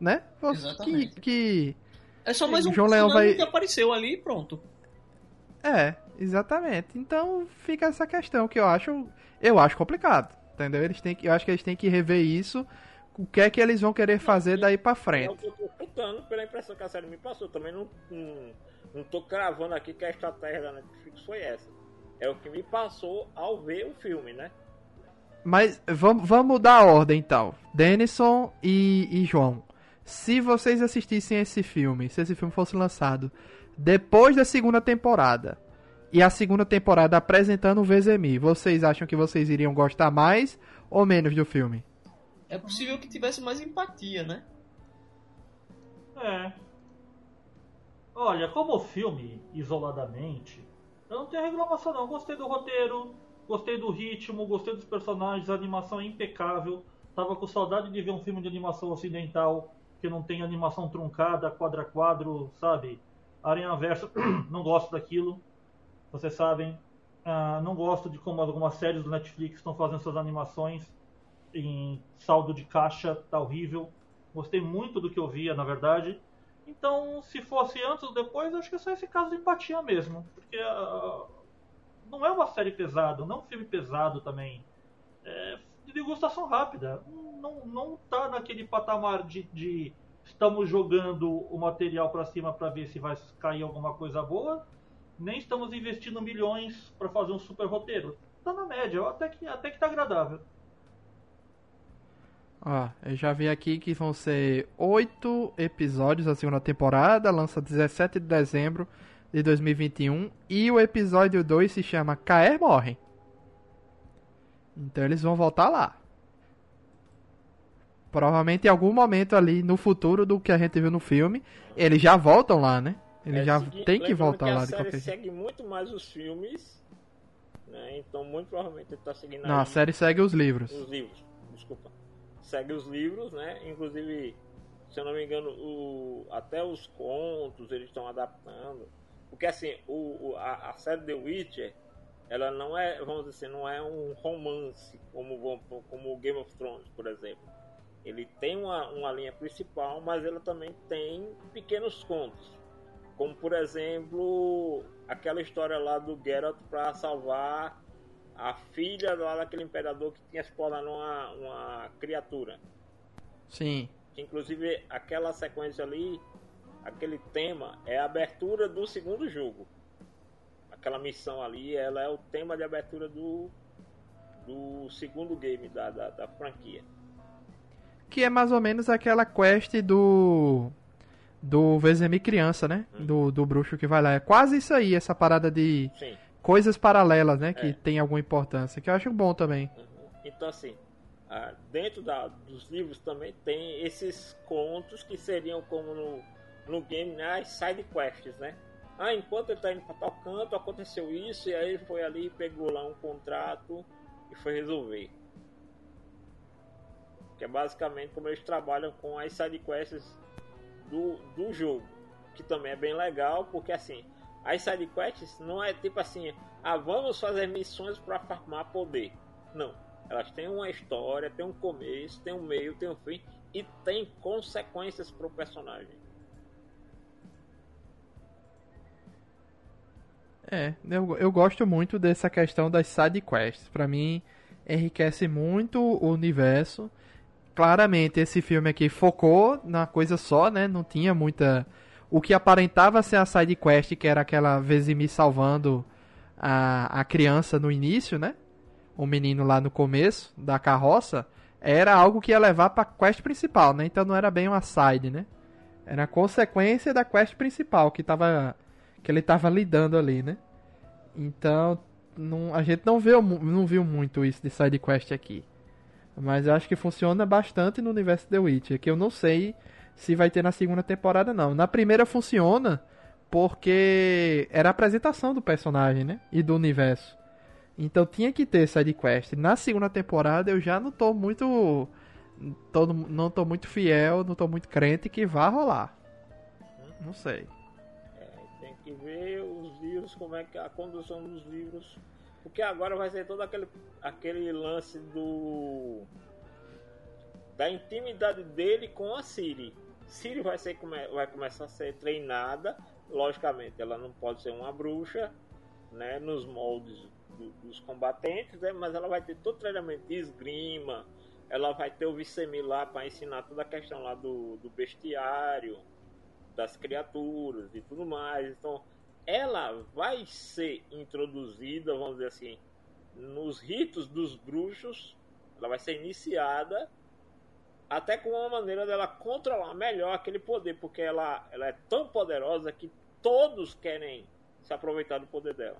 né? Exatamente. Que, que é só mais um João Leão vai... que apareceu ali e pronto. É, exatamente. Então, fica essa questão que eu acho, eu acho complicado, entendeu? Eles têm que, eu acho que eles têm que rever isso. O que é que eles vão querer fazer daí para frente? É eu tô escutando pela impressão que a série me passou. Também não, não, não tô cravando aqui que a estratégia da Netflix foi essa. É o que me passou ao ver o filme, né? Mas vamos, vamos mudar a ordem então. Denison e, e João. Se vocês assistissem esse filme, se esse filme fosse lançado depois da segunda temporada e a segunda temporada apresentando o Vezemir, vocês acham que vocês iriam gostar mais ou menos do filme? É possível que tivesse mais empatia, né? É. Olha, como filme, isoladamente, eu não tenho reclamação não. Gostei do roteiro, gostei do ritmo, gostei dos personagens, a animação é impecável. Tava com saudade de ver um filme de animação ocidental que não tem animação truncada, quadra a quadro, sabe? Aranha Verso, não gosto daquilo. Vocês sabem. Ah, não gosto de como algumas séries do Netflix estão fazendo suas animações em saldo de caixa, tá horrível. Gostei muito do que eu via, na verdade. Então, se fosse antes ou depois, acho que é só esse caso de empatia mesmo. Porque uh, não é uma série pesada, não é um filme pesado também. É de degustação rápida. Não, não tá naquele patamar de, de estamos jogando o material para cima para ver se vai cair alguma coisa boa, nem estamos investindo milhões para fazer um super roteiro. Tá na média, até que, até que tá agradável. Ó, eu já vi aqui que vão ser oito episódios da segunda temporada, lança 17 de dezembro de 2021, e o episódio 2 se chama Caer Morre. Então eles vão voltar lá. Provavelmente em algum momento ali no futuro do que a gente viu no filme, eles já voltam lá, né? Eles é, já segui... tem que voltar que lá de qualquer jeito. segue muito mais os filmes, né? Então muito provavelmente ele tá seguindo Não, a série segue os livros. Os livros, desculpa. Segue os livros, né? Inclusive, se eu não me engano, o... até os contos eles estão adaptando. Porque assim, o, a, a série The Witcher, ela não é, vamos dizer assim, não é um romance como, como Game of Thrones, por exemplo ele tem uma, uma linha principal, mas ele também tem pequenos contos. Como, por exemplo, aquela história lá do Geralt para salvar a filha lá daquele imperador que tinha explorado uma, uma criatura. Sim. Que, inclusive, aquela sequência ali, aquele tema, é a abertura do segundo jogo. Aquela missão ali, ela é o tema de abertura do, do segundo game da, da, da franquia que é mais ou menos aquela quest do do Vezemi criança, né? Hum. Do, do bruxo que vai lá. É quase isso aí, essa parada de Sim. Coisas paralelas, né? Que é. tem alguma importância, que eu acho bom também. Uhum. Então, assim, ah, dentro da, dos livros também tem esses contos que seriam como no, no game, né? As side quests, né? Ah, enquanto ele tá indo pra tal canto, aconteceu isso, e aí ele foi ali, pegou lá um contrato e foi resolver que é basicamente como eles trabalham com as sidequests do, do jogo, que também é bem legal, porque assim, as sidequests não é tipo assim, ah, vamos fazer missões para farmar poder. Não, elas têm uma história, tem um começo, tem um meio, tem um fim e tem consequências para o personagem. É, eu, eu gosto muito dessa questão das sidequests. Para mim, enriquece muito o universo claramente esse filme aqui focou na coisa só, né? Não tinha muita. O que aparentava ser a side quest, que era aquela Vezimi salvando a, a criança no início, né? O menino lá no começo da carroça, era algo que ia levar pra quest principal, né? Então não era bem uma side, né? Era consequência da quest principal que tava. que ele tava lidando ali, né? Então, não, a gente não viu, não viu muito isso de side quest aqui. Mas eu acho que funciona bastante no universo The Witcher, que eu não sei se vai ter na segunda temporada não. Na primeira funciona porque era a apresentação do personagem, né? E do universo. Então tinha que ter side quest. Na segunda temporada eu já não tô muito tô, não tô muito fiel, não tô muito crente que vá rolar. Não sei. É, tem que ver os livros, como é que é a condução dos livros porque agora vai ser todo aquele, aquele lance do. Da intimidade dele com a Siri. Siri vai, ser, vai começar a ser treinada. Logicamente, ela não pode ser uma bruxa, né? Nos moldes do, dos combatentes, né? Mas ela vai ter todo treinamento de esgrima. Ela vai ter o Vicemi lá para ensinar toda a questão lá do, do bestiário, das criaturas e tudo mais. Então, ela vai ser introduzida, vamos dizer assim, nos ritos dos bruxos, ela vai ser iniciada até com uma maneira dela controlar melhor aquele poder, porque ela, ela é tão poderosa que todos querem se aproveitar do poder dela.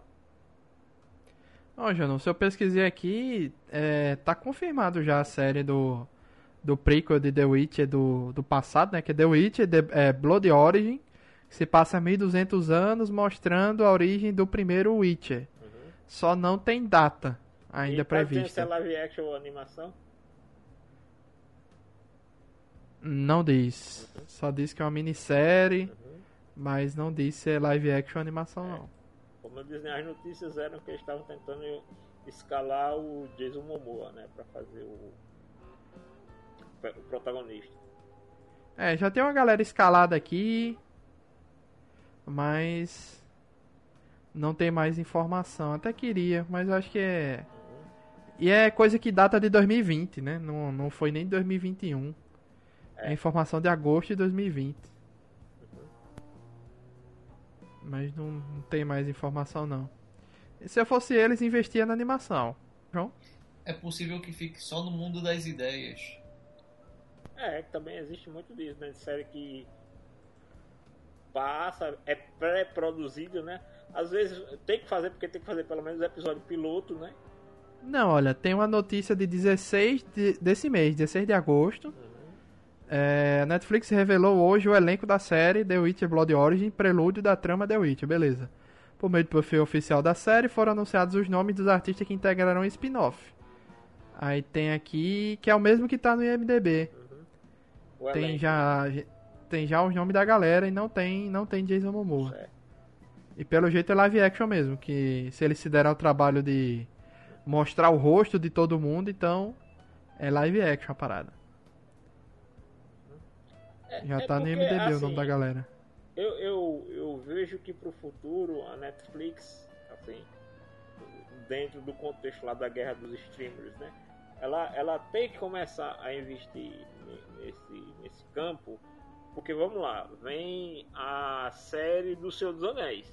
Ó, Jano, se eu pesquisei aqui, é, tá confirmado já a série do, do prequel de The Witcher do, do passado, né? Que é The Witcher The, é, Blood Origin, se passa 1200 anos mostrando a origem do primeiro Witcher. Uhum. Só não tem data ainda e prevista. Tem live action ou animação? Não diz. Uhum. Só diz que é uma minissérie, uhum. mas não diz se é live action ou animação é. não. Como eu disse, as notícias eram que eles estavam tentando escalar o Jason Momoa, né, para fazer o, o protagonista. É, já tem uma galera escalada aqui, mas não tem mais informação. Até queria, mas eu acho que é. E é coisa que data de 2020, né? Não, não foi nem 2021. É informação de agosto de 2020. Mas não, não tem mais informação não. E se eu fosse eles, investia na animação. João? É possível que fique só no mundo das ideias. É, também existe muito disso, né? De série que passa, é pré-produzido, né? Às vezes tem que fazer, porque tem que fazer pelo menos episódio piloto, né? Não, olha, tem uma notícia de 16 de, desse mês, 16 de agosto. Uhum. É, a Netflix revelou hoje o elenco da série The Witcher Blood Origin, prelúdio da trama The Witcher, beleza. Por meio do perfil oficial da série, foram anunciados os nomes dos artistas que integrarão o spin-off. Aí tem aqui, que é o mesmo que tá no IMDB. Uhum. Tem já tem já os nomes da galera e não tem não tem Jason Momoa. É. E pelo jeito é live action mesmo, que se eles se deram o trabalho de mostrar o rosto de todo mundo, então é live action a parada. É, já é tá porque, no MDB assim, o nome da assim, galera. Eu, eu, eu vejo que pro futuro a Netflix, assim, dentro do contexto lá da guerra dos streamers, né? Ela, ela tem que começar a investir nesse, nesse campo, porque vamos lá, vem a série do Senhor dos Anéis,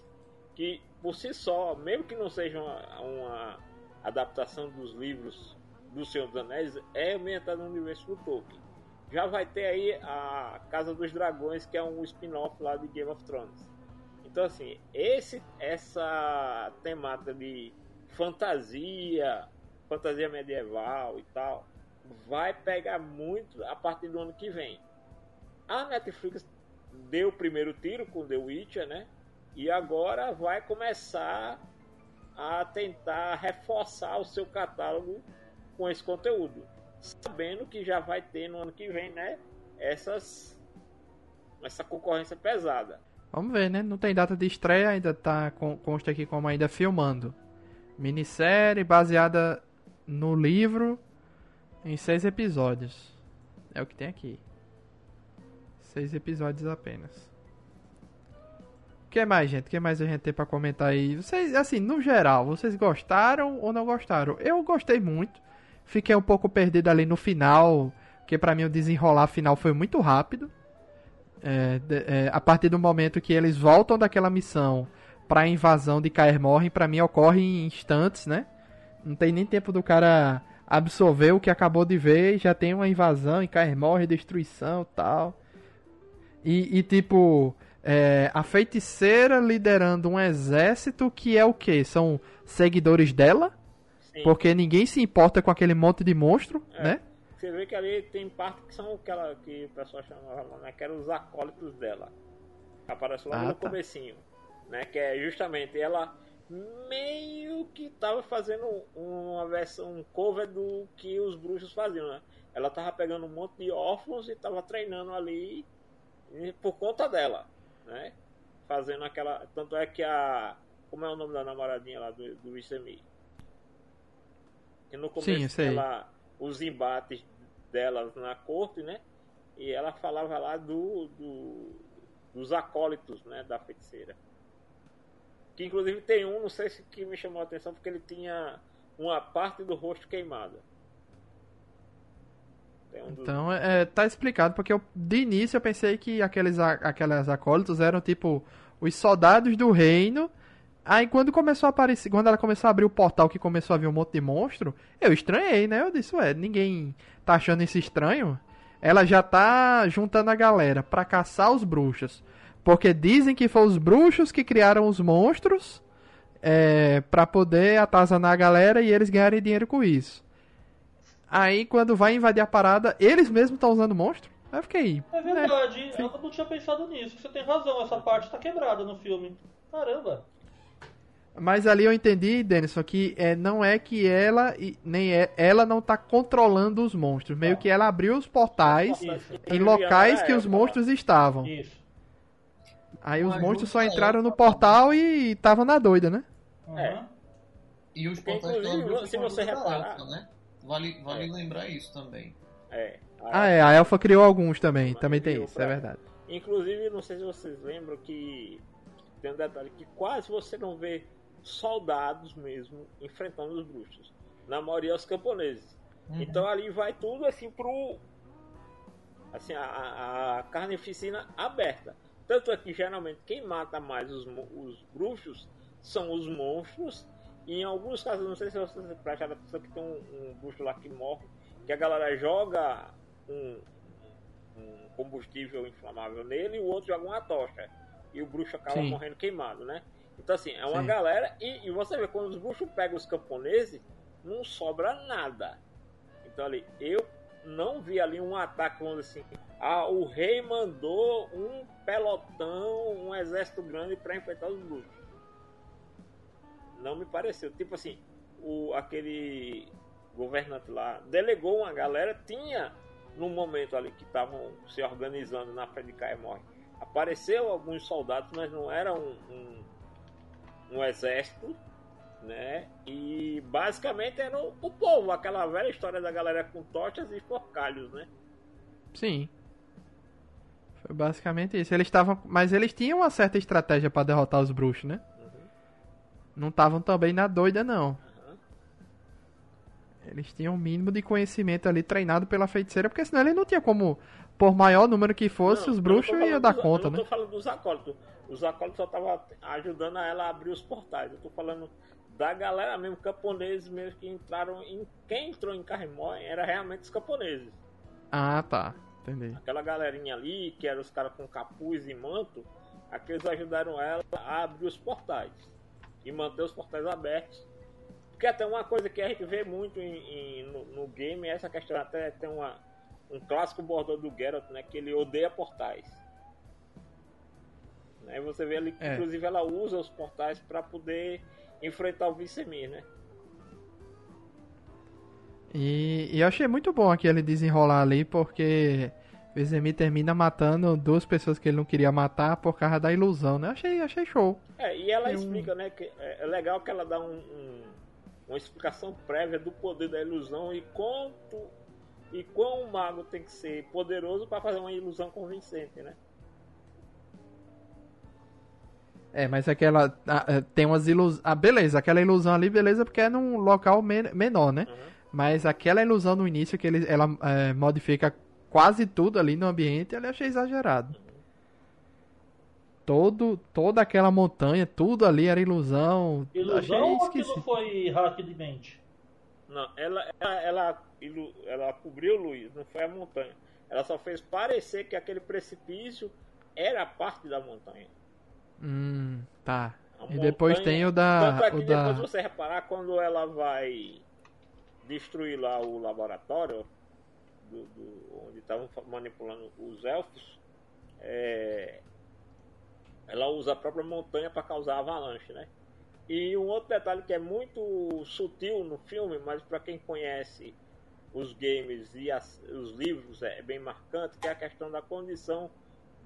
que por si só, mesmo que não seja uma, uma adaptação dos livros do Senhor dos Anéis, é ambientada no universo do Tolkien já vai ter aí a Casa dos Dragões, que é um spin-off lá de Game of Thrones. Então assim, esse essa temática de fantasia, fantasia medieval e tal, vai pegar muito a partir do ano que vem. A Netflix deu o primeiro tiro com The Witcher, né? E agora vai começar a tentar reforçar o seu catálogo com esse conteúdo sabendo que já vai ter no ano que vem, né? Essas essa concorrência pesada. Vamos ver, né? Não tem data de estreia, ainda tá consta aqui como ainda filmando. Minissérie baseada no livro em seis episódios. É o que tem aqui. Seis episódios apenas. O que mais, gente? O que mais a gente tem para comentar aí? Vocês, assim, no geral, vocês gostaram ou não gostaram? Eu gostei muito. Fiquei um pouco perdido ali no final, porque para mim o desenrolar final foi muito rápido. É, é, a partir do momento que eles voltam daquela missão para a invasão de Kaer Morhen, para mim ocorre em instantes, né? Não tem nem tempo do cara absorver o que acabou de ver, já tem uma invasão em Kaer Morhen, destruição tal. E, e tipo, é, a feiticeira liderando um exército que é o que? São seguidores dela? Sim. Porque ninguém se importa com aquele monte de monstro, é. né? Você vê que ali tem parte que são aquela que o pessoal chamava, né? Que eram os acólitos dela. Aparece logo ah, no tá. comecinho. Né? Que é justamente ela meio que tava fazendo uma versão, um cover do que os bruxos faziam, né? Ela tava pegando um monte de órfãos e tava treinando ali por conta dela, né? Fazendo aquela. Tanto é que a. Como é o nome da namoradinha lá do, do Isemi? Que no começo Sim, ela, os embates delas na corte, né? E ela falava lá do, do, dos acólitos, né? Da feiticeira. Que inclusive tem um, não sei se que me chamou a atenção, porque ele tinha uma parte do rosto queimada. Um dos... Então, é, tá explicado, porque eu, de início eu pensei que aqueles, aqueles acólitos eram tipo os soldados do reino Aí quando começou a aparecer, quando ela começou a abrir o portal que começou a vir um monte de monstro, eu estranhei, né? Eu disse, ué, ninguém tá achando isso estranho? Ela já tá juntando a galera para caçar os bruxos. Porque dizem que foram os bruxos que criaram os monstros é, para poder atazanar a galera e eles ganharem dinheiro com isso. Aí quando vai invadir a parada, eles mesmos estão usando monstro? Aí eu fiquei. É verdade, né? eu não tinha pensado nisso. Você tem razão, essa parte tá quebrada no filme. Caramba. Mas ali eu entendi, Denison, que é, não é que ela nem é, ela não tá controlando os monstros. Meio que ela abriu os portais Isso. em locais que os monstros estavam. Isso. Aí os monstros só entraram no portal e estavam na doida, né? É. E os portais se você reparar, né? Vale, vale é. lembrar isso também. É. Ah, é, a Elfa criou alguns também, Mas também tem isso, é pra- verdade. Inclusive, não sei se vocês lembram que tem um detalhe que quase você não vê soldados mesmo enfrentando os bruxos. Na maioria os camponeses. Uhum. Então ali vai tudo assim pro. Assim, a, a, carnificina aberta. Tanto é que geralmente quem mata mais os, os bruxos são os monstros. E em alguns casos, não sei se vocês prestaram atenção que tem um, um bruxo lá que morre, que a galera joga um, um combustível inflamável nele e o outro joga uma tocha. E o bruxo acaba Sim. morrendo queimado, né? Então assim, é uma Sim. galera. E, e você vê, quando os bruxos pegam os camponeses, não sobra nada. Então ali, eu não vi ali um ataque, vamos dizer assim. Ah, o rei mandou um pelotão, um exército grande para enfrentar os bruxos. Não me pareceu. Tipo assim, o, aquele governante lá delegou uma galera, tinha no momento ali que estavam se organizando na frente de Caemor, apareceu alguns soldados, mas não era um, um, um exército, né? E basicamente era o, o povo, aquela velha história da galera com tochas e porcalhos, né? Sim. Foi basicamente isso. Eles estavam. Mas eles tinham uma certa estratégia pra derrotar os bruxos, né? Não estavam também na doida, não. Aham. Eles tinham o mínimo de conhecimento ali treinado pela feiticeira, porque senão eles não tinha como, por maior número que fosse, Não, os eu bruxos iam dar dos- conta, Eu não né? tô falando dos acólitos. Os acólitos só estavam ajudando ela a abrir os portais. Eu tô falando da galera mesmo, camponeses mesmo, que entraram em. Quem entrou em Carrimó era realmente os camponeses. Ah, tá. Entendi. Aquela galerinha ali, que eram os caras com capuz e manto, aqueles ajudaram ela a abrir os portais. E manter os portais abertos. Porque até uma coisa que a gente vê muito em, em- no, no game é essa questão. Até tem uma, um clássico bordão do Geralt, né? Que ele odeia portais. Né, você vê ali que É. inclusive ela usa os portais para poder enfrentar o Vicemir, né? E, e eu achei muito bom aquele desenrolar ali, porque Vezemir termina matando duas pessoas que ele não queria matar por causa da ilusão, né? Achei, achei show. É, e ela Eu- explica, né, que é é legal que ela dá um, um- uma explicação prévia do poder da ilusão e quanto e quão o mago tem que ser poderoso para fazer uma ilusão convincente, né? É, mas aquela. é, tem umas ilusões. Ah, beleza, aquela ilusão ali, beleza, porque é num local men- menor, né? Uhum. Mas aquela ilusão no início que ele, ela é, modifica quase tudo ali no ambiente, eu achei exagerado. Todo, toda aquela montanha, tudo ali era ilusão. Ilusão ou aquilo foi hack de mente? Não, ela, ela, ela, ilu- ela cobriu o Luiz, não foi a montanha. Ela só fez parecer que aquele precipício era parte da montanha. Hum, tá. A E depois montanha- tem o da. Tanto é que o da... depois você reparar quando ela vai destruir lá o laboratório do, do- onde estavam manipulando os elfos, é, ela usa a própria montanha para causar avalanche, né? E um outro detalhe que é muito sutil no filme, mas para quem conhece os games e as- os livros é bem marcante, que é a questão da condição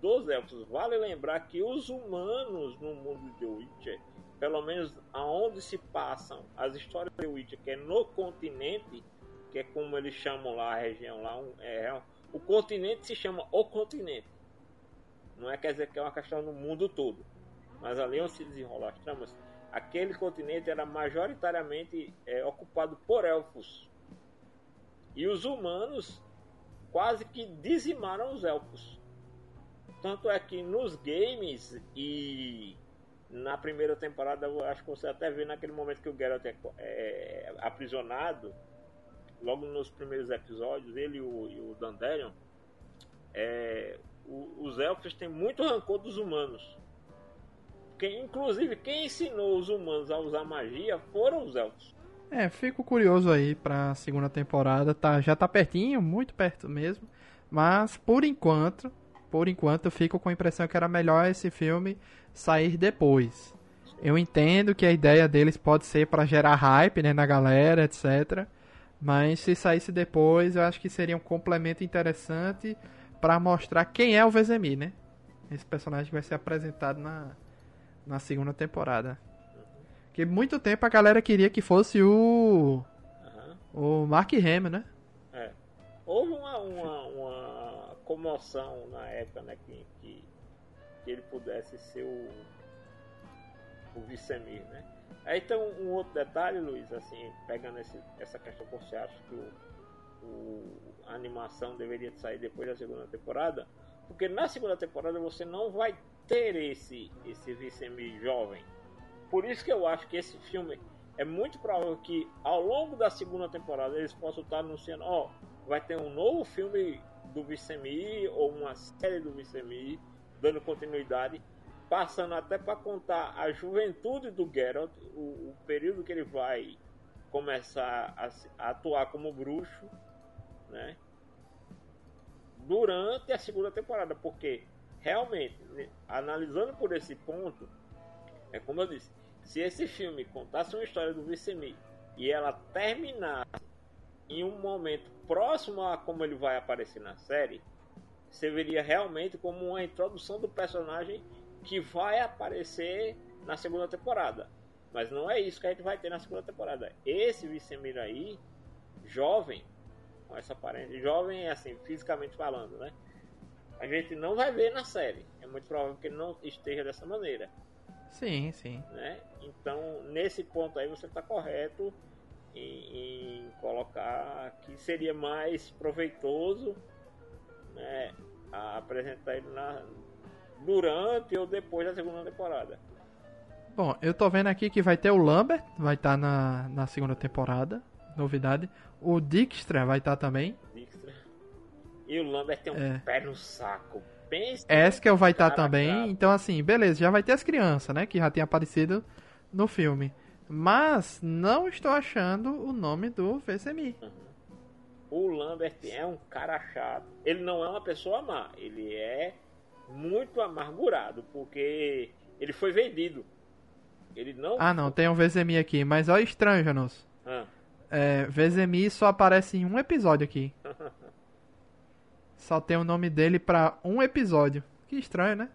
dos elfos. Vale lembrar que os humanos no mundo de Witcher, pelo menos aonde se passam as histórias de Witcher, que é no continente, que é como eles chamam lá a região lá, um- é, o continente se chama o continente. Não é quer dizer que é uma questão no mundo todo, mas ali onde se desenrolam as tramas, aquele continente era majoritariamente é, ocupado por elfos. E os humanos quase que dizimaram os elfos. Tanto é que nos games e na primeira temporada, eu acho que você até vê naquele momento que o Geralt é, é aprisionado, logo nos primeiros episódios, ele e o, e o Dandelion, é, o- os elfos têm muito rancor dos humanos. Porque, inclusive, quem ensinou os humanos a usar magia foram os elfos. É, fico curioso aí pra segunda temporada. Tá, já tá pertinho, muito perto mesmo. Mas por enquanto, por enquanto eu fico com a impressão que era melhor esse filme sair depois. Eu entendo que a ideia deles pode ser pra gerar hype, né, na galera, etc. Mas se saísse depois, eu acho que seria um complemento interessante pra mostrar quem é o Vezemir, né? Esse personagem que vai ser apresentado na, na segunda temporada. Que muito tempo a galera queria que fosse o Aham. o Mark Hamill, né? É. Houve uma, uma, comoção na época, né? Que, que, que ele pudesse ser o, o Vicemir, né? Aí tem um, um, outro detalhe, Luiz, assim, pegando esse, essa questão que você acha que o, o, a animação deveria sair depois da segunda temporada, porque na segunda temporada você não vai ter esse, esse Vicemir jovem. Por isso que eu acho que esse filme é muito provável que ao longo da segunda temporada eles possam estar anunciando, ó, vai ter um novo filme do Vicemir ou uma série do Vicemir dando continuidade passando até para contar a juventude do Geralt, o, o, período que ele vai começar a, a, atuar como bruxo, né? Durante a segunda temporada, porque realmente, né, analisando por esse ponto, é como eu disse, se esse filme contasse uma história do Vicemir e ela terminasse em um momento próximo a como ele vai aparecer na série, você veria realmente como uma introdução do personagem que vai aparecer na segunda temporada. Mas não é isso que a gente vai ter na segunda temporada. Esse Vicemir aí, jovem, com essa aparência, jovem assim, fisicamente falando, né? A gente não vai ver na série. É muito provável que ele não esteja dessa maneira. Sim, sim. Né? Então, nesse ponto aí, você está correto em, em, colocar que seria mais proveitoso né, apresentar ele na, durante ou depois da segunda temporada. Bom, eu tô vendo aqui que vai ter o Lambert, vai estar tá na, na segunda temporada, novidade. O Dijkstra vai estar tá também. Dijkstra. E o Lambert tem um é. pé no saco. Pensa Eskel vai estar tá também. Então, assim, beleza, já vai ter as crianças, né? Que já tem aparecido no filme. Mas não estou achando o nome do VCMI. Uhum. O Lambert é um cara chato. Ele não é uma pessoa má. Ele é muito amargurado, porque ele foi vendido. Ele não. Ah, não, tem um Vezemi aqui, mas olha estranho, Janus. Ah. É, Vezemi só aparece em um episódio aqui. só tem o nome dele pra um episódio. Que estranho, né?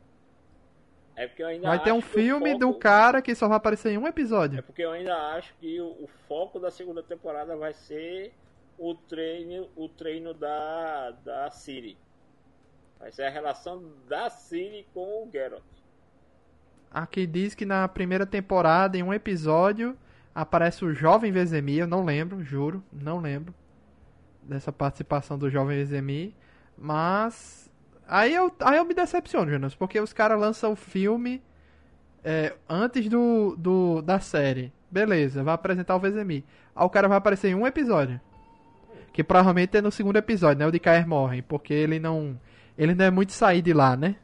É porque eu ainda vai ter um filme foco... do cara que só vai aparecer em um episódio. É porque eu ainda acho que o, o, foco da segunda temporada vai ser o treino, o treino da, da Siri. Vai ser a relação da Ciri com o Geralt. Aqui diz que na primeira temporada, em um episódio, aparece o jovem Vezemir. Eu não lembro, juro, não lembro dessa participação do jovem Vezemir. Mas. Aí eu, aí eu me decepciono, Jonas, porque os caras lançam o filme é, antes do, do da série. Beleza, vai apresentar o Vezemir. Aí o cara vai aparecer em um episódio. Que provavelmente é no segundo episódio, né? O de Caer morre. Porque ele não ele não é muito sair de lá, né?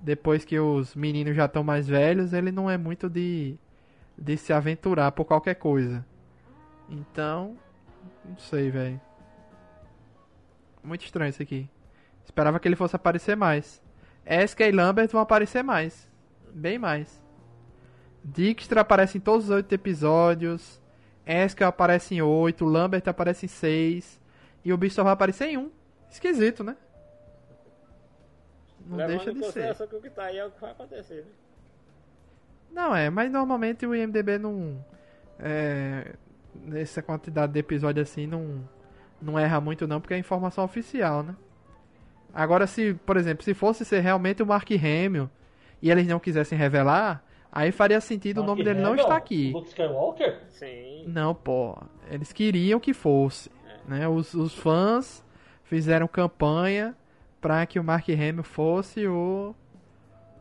Depois que os meninos já estão mais velhos, ele não é muito de, de se aventurar por qualquer coisa. Então, não sei, velho. Muito estranho isso aqui. Esperava que ele fosse aparecer mais. Eska e Lambert vão aparecer mais. Bem mais. Dijkstra aparece em todos os oito episódios. Eska aparece em oito. Lambert aparece em seis. E o bicho só vai aparecer em um. Esquisito, né? Não Levando deixa de ser. que o que tá aí é o que vai acontecer, né? Não, é, mas normalmente o IMDB não. É, nessa quantidade de episódio assim, não, não erra muito, não, porque é informação oficial, né? Agora, se, por exemplo, se fosse ser realmente o Mark Hamill e eles não quisessem revelar, aí faria sentido Mark o nome dele não estar aqui. Luke Skywalker? Sim. Não, pô. Eles queriam que fosse. É. Né? Os, os fãs fizeram campanha para que o Mark Hamill fosse o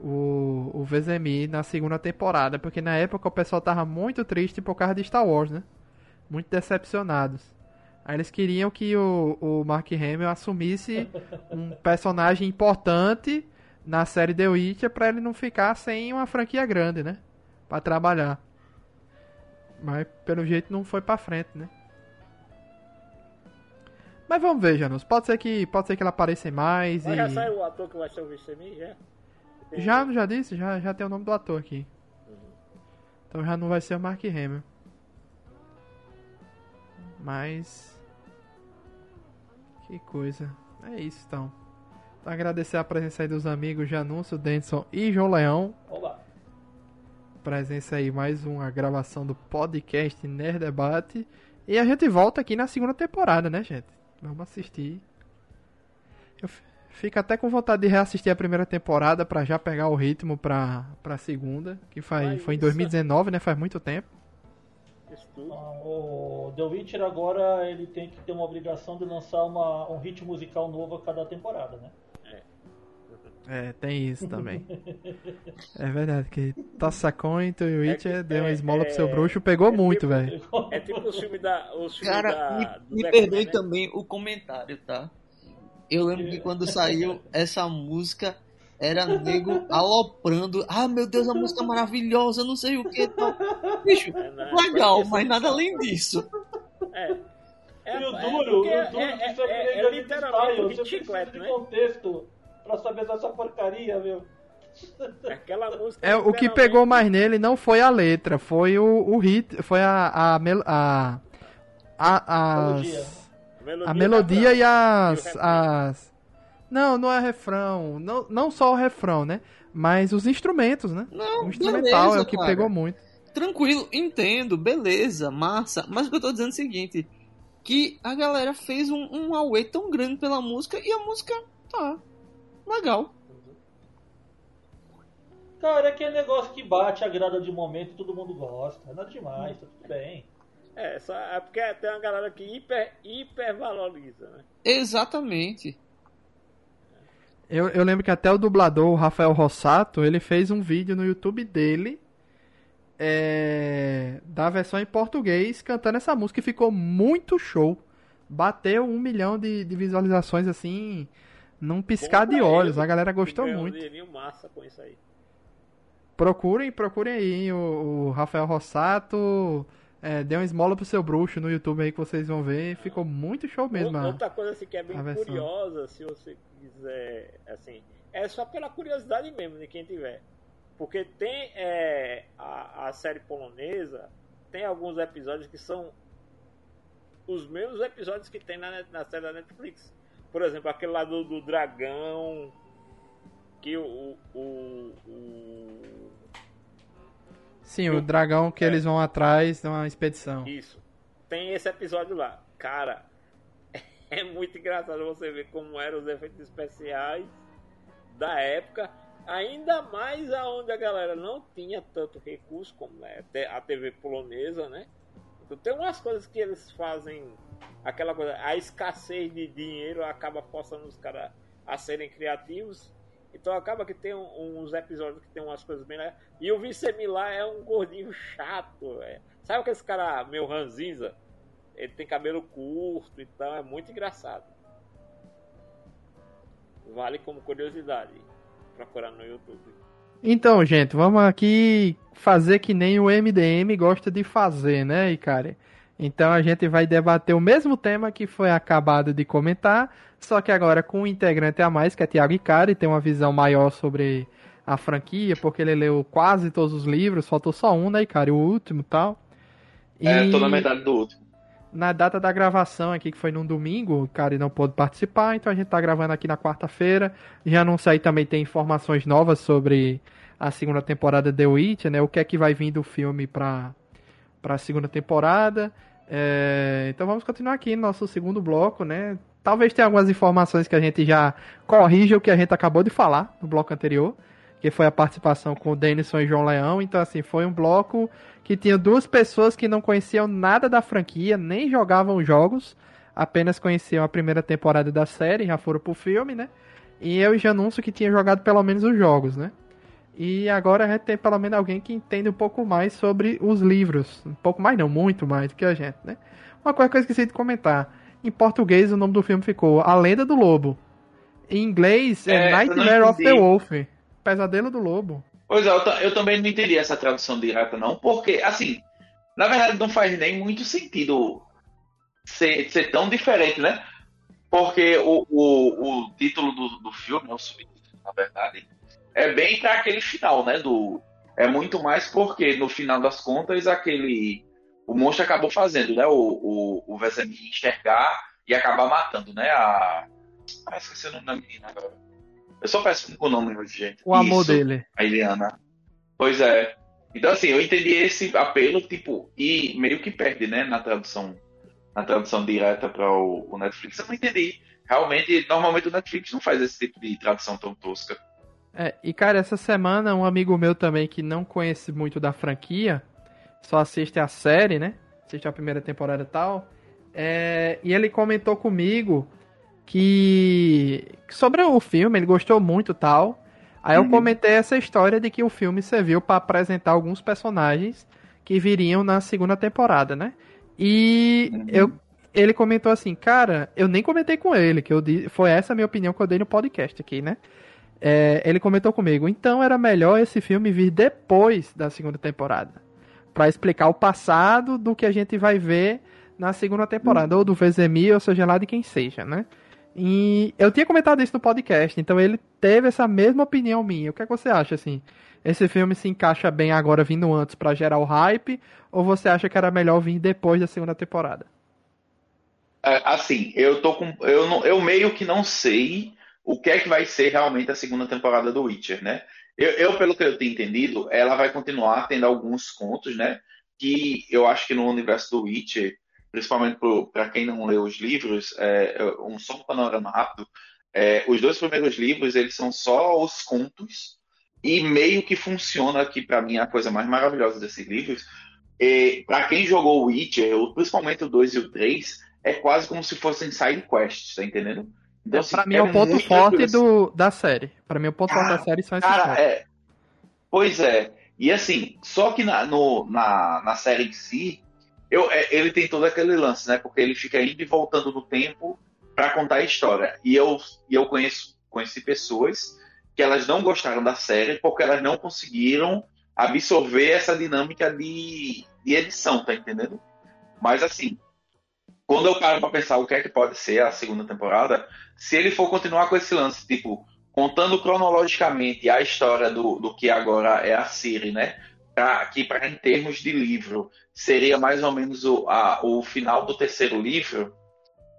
o, o Vezemir na segunda temporada, porque na época o pessoal tava muito triste por causa de Star Wars, né? Muito decepcionados. Aí eles queriam que o, o Mark Hamill assumisse um personagem importante na série The Witcher para ele não ficar sem uma franquia grande, né? Para trabalhar. Mas pelo jeito não foi para frente, né? Mas vamos ver, Janus. Pode ser que, pode ser que ela apareça mais Mas e... já saiu o ator que vai ser o Vicemi, já? Já, já disse? Já, já tem o nome do ator aqui. Uhum. Então já não vai ser o Mark Hamill. Mas... Que coisa. É isso, então. então agradecer a presença aí dos amigos Janúncio, Denson e João Leão. Olá. Presença aí, mais uma gravação do podcast Nerd Debate. E a gente volta aqui na segunda temporada, né, gente? Vamos assistir Eu fico até com vontade de reassistir a primeira temporada pra já pegar o ritmo pra, pra segunda, que Mas foi em isso- 2019, né? Faz muito tempo. Ah, O The Witcher agora ele tem que ter uma obrigação de lançar uma, um hit musical novo a cada temporada, né? É, tem isso também. é verdade, que Tossacon e o Witcher que- deu uma é- esmola pro seu é- bruxo, pegou é muito, tipo- velho. É tipo os filmes da. Os filmes Cara, da, me, me perdoe né? também o comentário, tá? Eu lembro que quando saiu essa música, era nego aloprando. Ah, meu Deus, a música é maravilhosa, não sei o que tal. Bicho, É, né? legal, mas nada além disso. É. É, e o é duro, porque o duro é, é, é, é, que é ele literalmente um Você de né? contexto pra saber dessa porcaria, meu. Aquela música. É, o que pegou mais nele não foi a letra, foi o, o hit, foi a a, mel- a, a, Melodia. as, Melodia a melodia e as, E refrão. as não, não é refrão, não, não só o refrão, né? Mas os instrumentos, né? Não, O instrumental beleza, é o que cara. pegou muito. Tranquilo, entendo, beleza, massa. Mas o que eu tô dizendo é o seguinte: que a galera fez um, um tão grande pela música e a música tá legal. Cara, é aquele negócio que bate, agrada de momento, todo mundo gosta. Nada demais, tá tudo bem. É, só, é porque tem uma galera que hiper, hipervaloriza, né? Exatamente. Eu, eu lembro que até o dublador, o Rafael Rossato, ele fez um vídeo no YouTube dele é, da versão em português cantando essa música e ficou muito show. Bateu um milhão de, de visualizações assim, num piscar de olhos. ele, A galera gostou um muito. massa com isso aí. Procurem, procurem aí o, o Rafael Rossato. É, dê uma esmola pro seu bruxo no YouTube aí que vocês vão ver. Ficou muito show mesmo. a- Outra coisa assim, que é bem curiosa, se você quiser, assim, é só pela curiosidade mesmo de quem tiver. Porque tem é, a, a série polonesa, tem alguns episódios que são os mesmos episódios que tem na, na série da Netflix. Por exemplo, aquele lá do, do dragão, que o, o, o- Sim, o dragão que É. eles vão atrás de uma expedição. Isso. Tem esse episódio lá. Cara, é muito engraçado você ver como eram os efeitos especiais da época. Ainda mais aonde a galera não tinha tanto recurso como é te- a TV polonesa, né? Então tem umas coisas que eles fazem, aquela coisa, a escassez de dinheiro acaba forçando os caras a serem criativos. Então acaba que tem um- uns episódios que tem umas coisas bem legais. E o Vicemi lá é um gordinho chato, velho. Sabe aquele cara meio ranzinza? Ele tem cabelo curto e tal, é muito engraçado. Vale como curiosidade. Procurar no YouTube. Então, gente, vamos aqui fazer que nem o MDM gosta de fazer, né, Icari? Então a gente vai debater o mesmo tema que foi acabado de comentar, só que agora com um integrante a mais, que é Thiago Icari, tem uma visão maior sobre a franquia, porque ele leu quase todos os livros, faltou só um, né, Icari? O último e tal. É, E- tô na metade do último. Na data da gravação aqui, que foi num domingo, o cara não pôde participar, então a gente tá gravando aqui na quarta-feira. Já não sei também tem informações novas sobre a segunda temporada de The Witch, né? O que é que vai vir do filme pra, pra segunda temporada. É, então vamos continuar aqui no nosso segundo bloco, né? Talvez tenha algumas informações que a gente já corrija o que a gente acabou de falar no bloco anterior, que foi a participação com o Denison e João Leão. Então, assim, foi um bloco que tinha duas pessoas que não conheciam nada da franquia, nem jogavam jogos, apenas conheciam a primeira temporada da série, já foram pro filme, né? E eu já anúncio que tinha jogado pelo menos os jogos, né? E agora a gente tem pelo menos alguém que entende um pouco mais sobre os livros. Um pouco mais não, muito mais do que a gente, né? Uma coisa que eu esqueci de comentar. Em português o nome do filme ficou A Lenda do Lobo. Em inglês é, É, Nightmare of the. Wolf. Pesadelo do Lobo. Pois é, eu, eu também não entendi essa tradução direta, não, porque, assim, na verdade não faz nem muito sentido ser, ser tão diferente, né? Porque o, o, o título do, do filme, o subtítulo, na verdade, é bem para aquele final, né? Do, é muito mais porque, no final das contas, aquele. O monstro acabou fazendo, né? O, o, o Vesemir enxergar e acabar matando, né? A. Ah, esqueci o nome da menina agora. Eu sou péssimo com o nome, gente. O amor Isso dele. a Eliana. Pois é. Então, assim, eu entendi esse apelo, tipo, e meio que perde, né, na tradução na tradução direta para o, o, Netflix. Eu não entendi. Realmente, normalmente o Netflix não faz esse tipo de tradução tão tosca. É, e cara, essa semana um amigo meu também que não conhece muito da franquia, só assiste a série, né? Assiste a primeira temporada e tal. É, e ele comentou comigo que sobre o filme, ele gostou muito tal. Aí eu uhum. comentei essa história de que o filme serviu para apresentar alguns personagens que viriam na segunda temporada, né? E uhum. eu, ele comentou assim, cara, eu nem comentei com ele, que eu foi essa a minha opinião que eu dei no podcast aqui, né? É, ele comentou comigo, então era melhor esse filme vir depois da segunda temporada, para explicar o passado do que a gente vai ver na segunda temporada, uhum. ou do Vezemir, ou seja lá de quem seja, né? E eu tinha comentado isso no podcast, então ele teve essa mesma opinião minha. O que, é que você acha, assim? Esse filme se encaixa bem agora vindo antes para gerar o hype, ou você acha que era melhor vir depois da segunda temporada? É, assim, eu tô com. Eu, não, eu meio que não sei o que é que vai ser realmente a segunda temporada do Witcher, né? Eu, eu, pelo que eu tenho entendido, ela vai continuar tendo alguns contos, né? Que eu acho que no universo do Witcher principalmente para quem não leu os livros, é, é, um só um panorama rápido. É, os dois primeiros livros eles são só os contos e meio que funciona aqui para mim a coisa mais maravilhosa desses livros. Para quem jogou o Witcher, principalmente o 2 e o 3, é quase como se fossem side quests, tá entendendo? Então, assim, para mim é o ponto forte do, da série. Para mim o ponto forte da série são esses cara, é, Pois é. E assim, só que na, no, na, na série em si, eu, é, ele tem todo aquele lance, né? Porque ele fica indo e voltando no tempo para contar a história. E eu, e eu conheço, conheci pessoas que elas não gostaram da série porque elas não conseguiram absorver essa dinâmica de, de edição, tá entendendo? Mas assim, quando eu paro para pensar o que é que pode ser a segunda temporada, se ele for continuar com esse lance, tipo, contando cronologicamente a história do, do que agora é a Siri, né? Pra, que para em termos de livro seria mais ou menos o, a, o final do terceiro livro,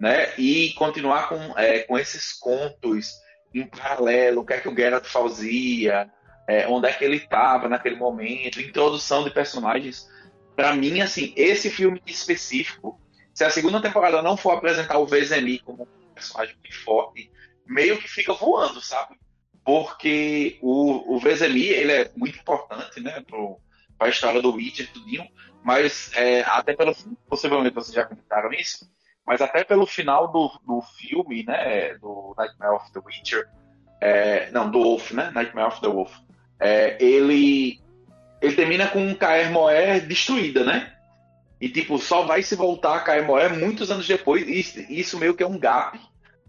né? E continuar com, é, com esses contos em paralelo, o que é que o Geralt fazia, é, onde é que ele estava naquele momento, introdução de personagens. Para mim, assim, esse filme específico, se a segunda temporada não for apresentar o Vezemir como um personagem muito forte, meio que fica voando, sabe? Porque o, o Vezemir, ele é muito importante, né, para a história do Witcher, tudinho, mas é, até pelo. Possivelmente vocês já comentaram isso, mas até pelo final do, do filme, né? Do Nightmare of the Witcher. É, não, do Wolf, né? Nightmare of the Wolf. É, ele. Ele termina com Kaer Moer destruída, né? E tipo, só vai se voltar a Kaer Moer muitos anos depois. Isso, isso meio que é um gap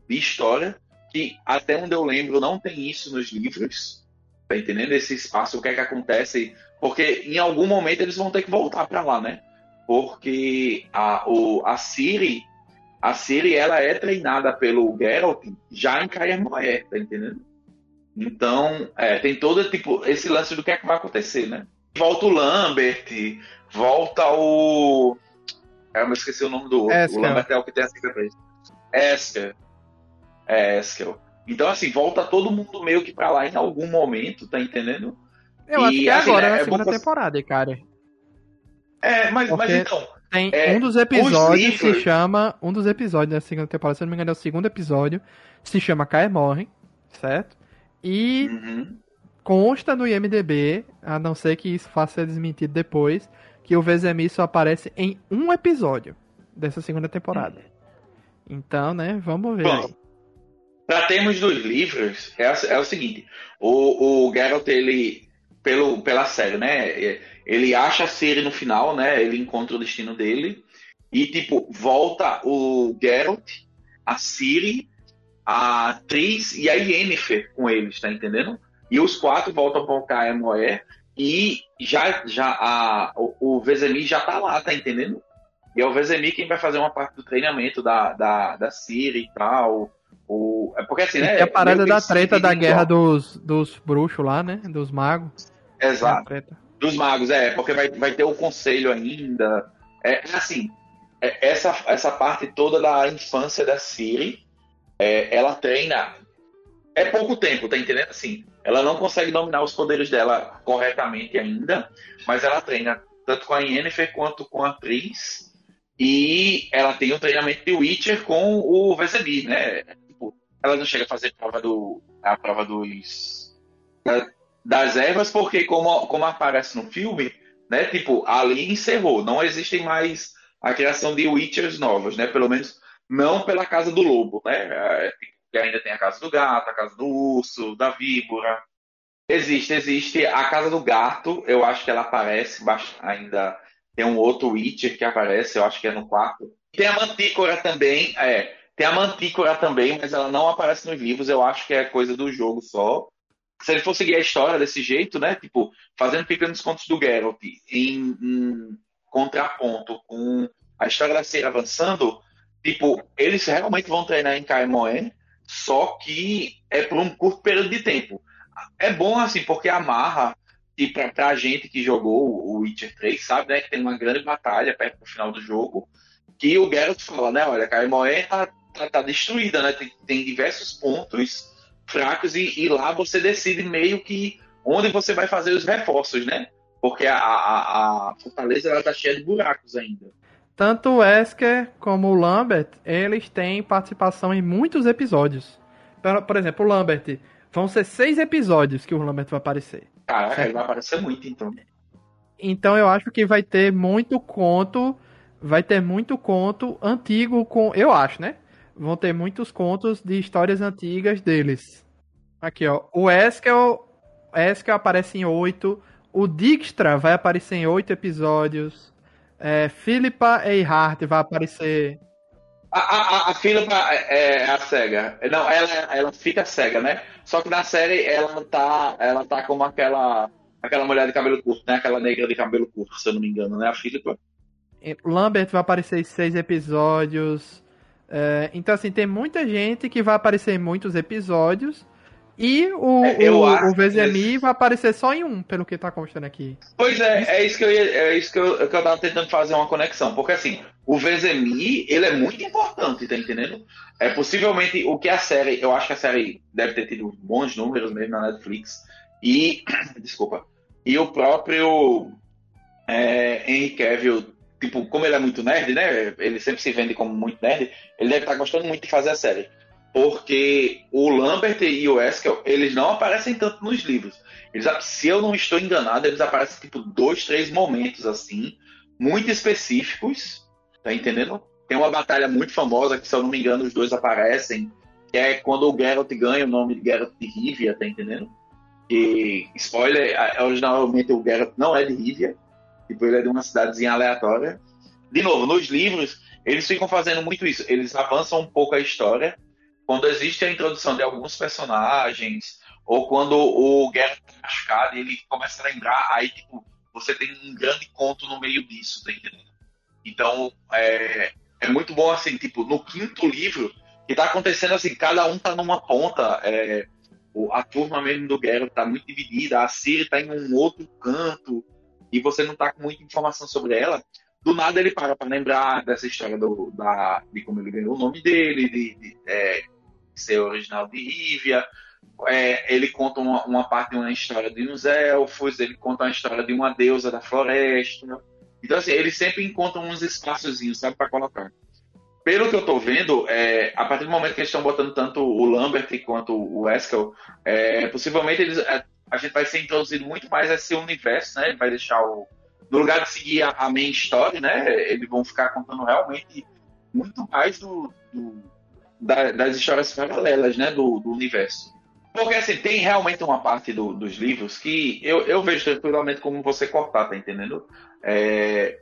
de história. Que até onde eu lembro não tem isso nos livros. Tá entendendo? Esse espaço, o que é que acontece porque em algum momento eles vão ter que voltar para lá, né? Porque a, o, a Siri, a Siri, ela é treinada pelo Geralt já em Kaer Moer, tá entendendo? Então, é, tem todo tipo esse lance do que é que vai acontecer, né? Volta o Lambert, volta o. Eu me esqueci o nome do outro. Eskel. O Lambert é o que tem a cicatriz. Esker. É, Eskel. Então, assim, volta todo mundo meio que pra lá em algum momento, tá entendendo? Eu e, acho que é assim, agora, é, na segunda temporada, cara. É, mas, mas então. Tem é, um dos episódios se chama. Um dos episódios da segunda temporada, se não me engano, é o segundo episódio. Se chama Caia Morre, certo? E uhum. consta no IMDB, a não ser que isso faça ser desmentido depois, que o Vezemir só aparece em um episódio dessa segunda temporada. Uhum. Então, né, vamos ver. Bom, para termos dos livros, é, é, o seguinte: o, o Geralt ele pelo, pela série, né? Ele acha a Siri no final, né? Ele encontra o destino dele. E, tipo, volta o Geralt, a Siri, a atriz e a Yennefer com eles, tá entendendo? E os quatro voltam para o KMOE e já, já a, o, o já tá lá, tá entendendo? E é o Vezemir quem vai fazer uma parte do treinamento da, da, da Siri e tal. O, é porque assim, né? É a parada da treta da guerra dos, dos bruxos lá, né? Dos magos. Exato. Dos magos, é, porque vai, vai ter o conselho ainda. É assim, é, essa, essa parte toda da infância da Siri, é, ela treina. É pouco tempo, tá entendendo? Assim, ela não consegue dominar os poderes dela corretamente ainda, mas ela treina tanto com a Yennefer quanto com a atriz. E ela tem o treinamento de Witcher com o Vesemir, né? Ela não chega a fazer prova do, a prova dos das ervas, porque como, como aparece no filme, né? Tipo, ali encerrou. Não existem mais a criação de Witchers novos, né? Pelo menos não pela Casa do Lobo, né? É, que ainda tem a Casa do Gato, a Casa do Urso, da Víbora. Existe, existe. A Casa do Gato, eu acho que ela aparece ainda. Tem um outro Witcher que aparece, eu acho que é no quarto. Tem a Mantícora também, é. Tem a Mantícora também, mas ela não aparece nos livros, eu acho que é coisa do jogo só. Se ele for seguir a história desse jeito, né? Tipo, fazendo pequenos contos do Geralt em, em contraponto com a história da Cera avançando, tipo, eles realmente vão treinar em Caimoé, só que é por um curto período de tempo. É bom, assim, porque amarra, e pra, pra gente que jogou o Witcher 3, sabe, né, que tem uma grande batalha perto do final do jogo, que o Geralt fala, né, olha, Caimoé tá, tá, tá, destruída, né, tem, tem diversos pontos fracos e, e, lá você decide meio que onde você vai fazer os reforços, né, porque a, a, a fortaleza, ela tá cheia de buracos ainda. Tanto o Wesker como o Lambert, eles têm participação em muitos episódios. Por, exemplo, o Lambert, vão ser seis episódios que o Lambert vai aparecer. Caraca, ele vai aparecer muito, então. Então eu acho que vai ter muito conto, vai ter muito conto antigo com, eu acho, né? Vão ter muitos contos de histórias antigas deles. Aqui, ó, o Eskel, Eskel aparece em oito, o Dijkstra vai aparecer em oito episódios. É, Philippa Eihart vai aparecer. A, a, a Philippa é, é a cega. Não, ela, ela fica cega, né? Só que na série ela tá, ela tá como aquela, aquela mulher de cabelo curto, né? Aquela negra de cabelo curto, se eu não me engano, né? A Philippa. Lambert vai aparecer em seis episódios. É, então, assim, tem muita gente que vai aparecer em muitos episódios. E o, é, o, o VZMI vai aparecer só em um, pelo que tá constando aqui. Pois é, é isso que eu ia, é isso que eu, que eu tava tentando fazer uma conexão. Porque assim, o VZMI, ele é muito importante, tá entendendo? É possivelmente o que a série, eu acho que a série deve ter tido bons números mesmo na Netflix. E, desculpa, e o próprio é, Henry Cavill, tipo, como ele é muito nerd, né? Ele sempre se vende como muito nerd, ele deve estar tá gostando muito de fazer a série porque o Lambert e o Eskel, eles não aparecem tanto nos livros. Eles, se eu não estou enganado, eles aparecem tipo dois, três momentos assim, muito específicos, tá entendendo? Tem uma batalha muito famosa que, se eu não me engano, os dois aparecem, que é quando o Geralt ganha o nome de Geralt de Rivia, tá entendendo? E, spoiler, originalmente o Geralt não é de Rivia, tipo, ele é de uma cidadezinha aleatória. De novo, nos livros, eles ficam fazendo muito isso, eles avançam um pouco a história, quando existe a introdução de alguns personagens, ou quando o Geralt tá machucado ele começa a lembrar, aí tipo, você tem um grande conto no meio disso, tá entendendo? Então, é, é muito bom assim, tipo, no quinto livro, que tá acontecendo assim, cada um tá numa ponta, é, a turma mesmo do Geralt tá muito dividida, a Ciri tá em um outro canto, e você não tá com muita informação sobre ela, do nada ele para para lembrar dessa história do, da, de como ele ganhou o nome dele, de, de é, ser original de Rivia. É, ele conta uma, uma, parte de uma história de uns elfos, ele conta uma história de uma deusa da floresta. Então, assim, eles sempre encontram uns espaçozinhos, sabe, para colocar. Pelo que eu tô vendo, é, a partir do momento que eles estão botando tanto o Lambert quanto o Eskel, é, possivelmente eles, a, gente vai ser introduzido muito mais a esse universo, né? Ele vai deixar o. No lugar de seguir a, a main story, né? Eles vão ficar contando realmente muito mais do, do da, das histórias paralelas né, do, do, universo. Porque assim, tem realmente uma parte do, dos livros que eu, eu vejo tranquilamente como você cortar, tá entendendo? É,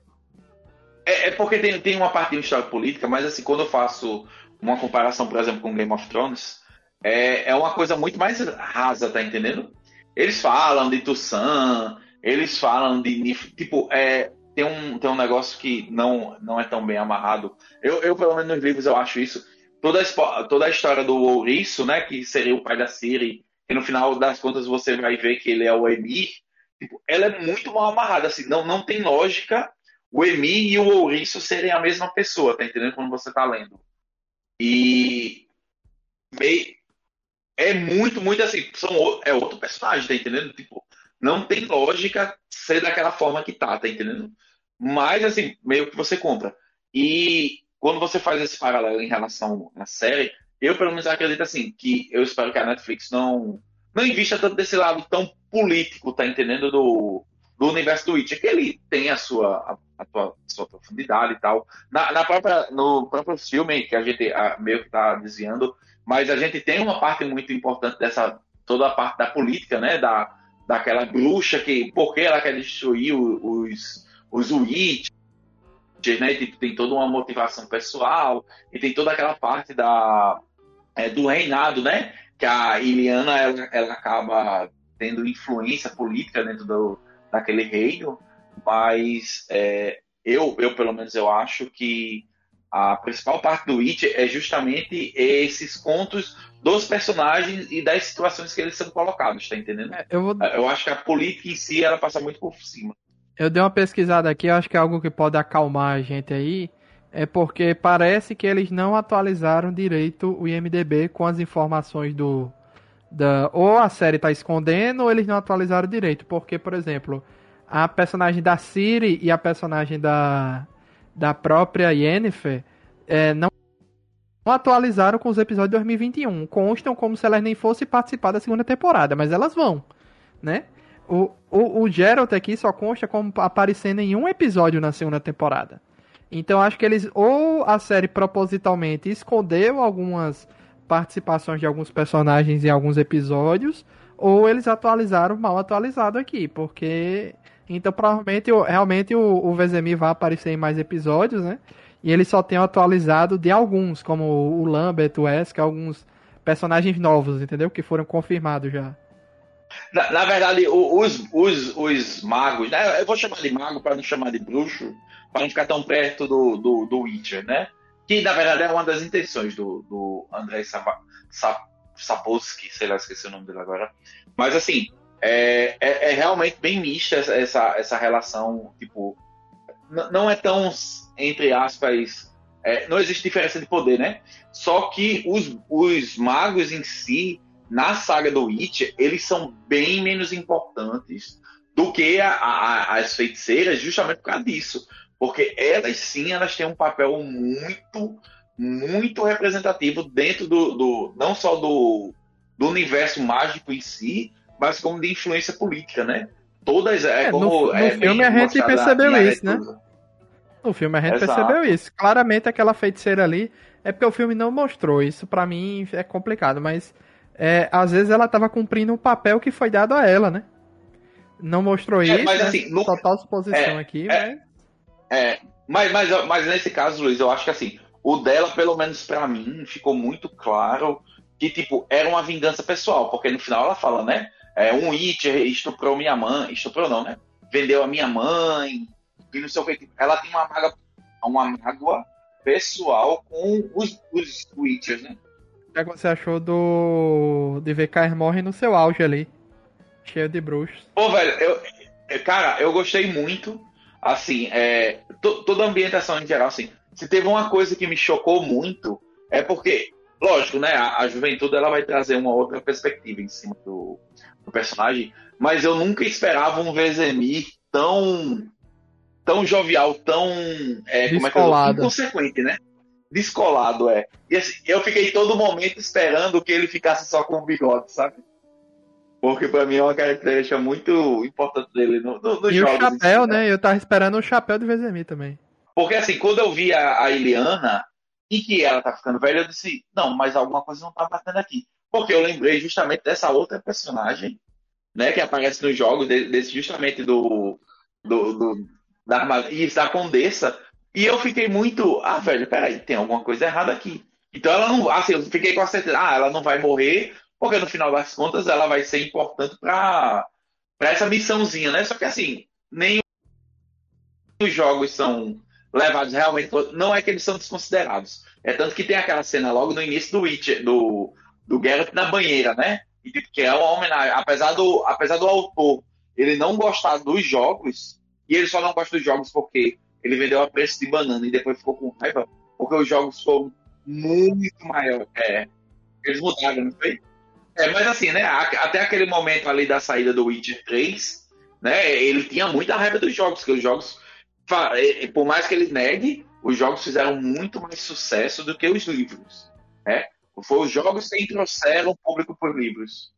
é, é, porque tem, tem uma parte de história política, mas assim, quando eu faço uma comparação, por exemplo, com Game of Thrones, é, é uma coisa muito mais rasa, tá entendendo? Eles falam de Tussan, eles falam de. Tipo, é, tem, um, tem um negócio que não, não é tão bem amarrado. Eu, eu, pelo menos nos livros, eu acho isso toda a, toda a história do Ouriço, né, que seria o pai da Siri, e no final das contas você vai ver que ele é o Emir, tipo, ela é muito mal amarrada, assim, não, não tem lógica o Emir e o Ouriço serem a mesma pessoa, tá entendendo? Quando você tá lendo. E é muito, muito assim, são, é outro personagem, tá entendendo? Tipo, não tem lógica ser daquela forma que tá, tá entendendo? Mas, assim, meio que você compra. E quando você faz esse paralelo em relação à série, eu pelo menos acredito assim, que eu espero que a Netflix não, não invista tanto desse lado tão político, tá entendendo? Do, do universo do Witcher, que ele tem a sua, a, a tua, sua profundidade e tal. Na, na própria, no próprio filme, que a gente a, meio que está desviando, mas a gente tem uma parte muito importante dessa, toda a parte da política, né? Da, daquela bruxa que, por que ela quer destruir os, os Witchers, né? Tipo, tem toda uma motivação pessoal, e tem toda aquela parte da, é, do reinado, né? Que a Iliana, ela, ela acaba tendo influência política dentro do, daquele reino, mas é, eu, eu, pelo menos, eu acho que a principal parte do It é justamente esses contos dos personagens e das situações que eles são colocados, tá entendendo? É, eu, vou... eu acho que a política em si, ela passa muito por cima. Eu dei uma pesquisada aqui, eu acho que é algo que pode acalmar a gente aí, é porque parece que eles não atualizaram direito o IMDB com as informações do, da, ou a série está escondendo ou eles não atualizaram direito. Porque, por exemplo, a personagem da Siri e a personagem da, da própria Yennefer é, não atualizaram com os episódios de 2021. Constam como se elas nem fossem participar da segunda temporada, mas elas vão, né? O, o, o Geralt aqui só consta como aparecendo em um episódio na segunda temporada. Então acho que eles ou a série propositalmente escondeu algumas participações de alguns personagens em alguns episódios, ou eles atualizaram mal atualizado aqui, porque então provavelmente realmente o, o Vezemir vai aparecer em mais episódios, né? E eles só tem atualizado de alguns, como o Lambert, o Wesker, alguns personagens novos, entendeu? Que foram confirmados já. Na, na verdade, os, os, os magos, né? Eu vou chamar de mago para não chamar de bruxo, para não ficar tão perto do, do, do Witcher, né? que na verdade é uma das intenções do, do Andrei Sapolsky, sei lá, esqueci o nome dele agora. Mas assim, é, é, é realmente bem mista essa, essa relação, tipo, não é tão, entre aspas, é, não existe diferença de poder, né? Só que os, os magos em si, na saga do Witcher, eles são bem menos importantes do que a, a, as feiticeiras, justamente por causa disso. Porque elas sim, elas têm um papel muito, muito representativo dentro do, do não só do, do universo mágico em si, mas como de influência política, né? Todas é, é como no, no é, filme a gente percebeu isso, né? No filme a gente Exato. percebeu isso. Claramente aquela feiticeira ali é porque o filme não mostrou isso. Para mim é complicado, mas é, às vezes ela tava cumprindo um papel que foi dado a ela, né? Não mostrou é, isso, mas, né? assim, no... total suposição é, aqui, é, mas é, mas, mas, mas nesse caso, Luiz, eu acho que assim, o dela, pelo menos para mim, ficou muito claro que, tipo, era uma vingança pessoal, porque no final ela fala, né? É, um Witcher estuprou minha mãe, estuprou não, né? Vendeu a minha mãe, e não sei o que. Ela tem uma mágoa, uma mágoa pessoal com os, os Witchers, né? O que você achou do. de ver Cair morre no seu auge ali? Cheio de bruxos. Pô, velho, eu, cara, eu gostei muito assim, é, toda a ambientação em geral, assim, se teve uma coisa que me chocou muito, é porque, lógico, né, a, a juventude ela vai trazer uma outra perspectiva em cima do personagem, mas eu nunca esperava um Vezemir tão tão jovial, tão é, como é que eu inconsequente, né? Descolado, é. E assim, eu fiquei todo momento esperando que ele ficasse só com o bigode, sabe? Porque pra mim é uma característica muito importante dele no, no, no E o chapéu, si, né? né? Eu tava esperando o chapéu do Vezemir também. Porque assim, quando eu vi a, a Iliana e que ela tá ficando velha, eu disse, não, mas alguma coisa não tá batendo aqui. Porque eu lembrei justamente dessa outra personagem, né, que aparece nos jogos, desse justamente do, do, do da, isso, da Condessa. E eu fiquei muito, ah, velho, peraí, tem alguma coisa errada aqui. Então ela não, assim, eu fiquei com a certeza, ah, ela não vai morrer porque no final das contas ela vai ser importante para essa missãozinha, né? Só que assim, nem os jogos são levados realmente. Não é que eles são desconsiderados. É tanto que tem aquela cena logo no início do Witcher, do, do Geralt na banheira, né? E, que é uma homenagem. Apesar do, apesar do autor ele não gostar dos jogos, e ele só não gosta dos jogos porque ele vendeu a preço de banana e depois ficou com raiva, porque os jogos foram muito maiores. É, eles mudaram, não foi? É, mas assim, né? Até aquele momento ali da saída do Witcher 3, né? Ele tinha muita raiva dos jogos, que os jogos, por mais que ele negue, os jogos fizeram muito mais sucesso do que os livros. Né? Foi os jogos que trouxeram o público por livros.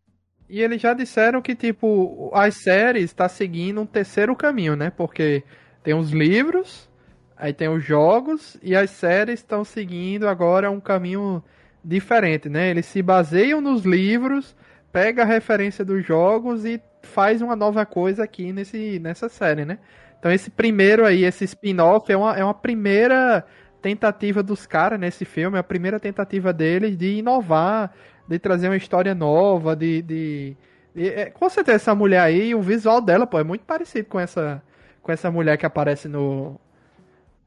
E eles já disseram que, tipo, as séries está seguindo um terceiro caminho, né? Porque tem os livros, aí tem os jogos, e as séries estão seguindo agora um caminho diferente, né? Eles se baseiam nos livros, pega a referência dos jogos e faz uma nova coisa aqui nesse, nessa série, né? Então esse primeiro aí, esse spin-off, é uma, é uma primeira tentativa dos caras nesse filme, a primeira tentativa deles de inovar, de trazer uma história nova, de. de, de é, com certeza essa mulher aí, o visual dela, pô, é muito parecido com essa, com essa mulher que aparece no.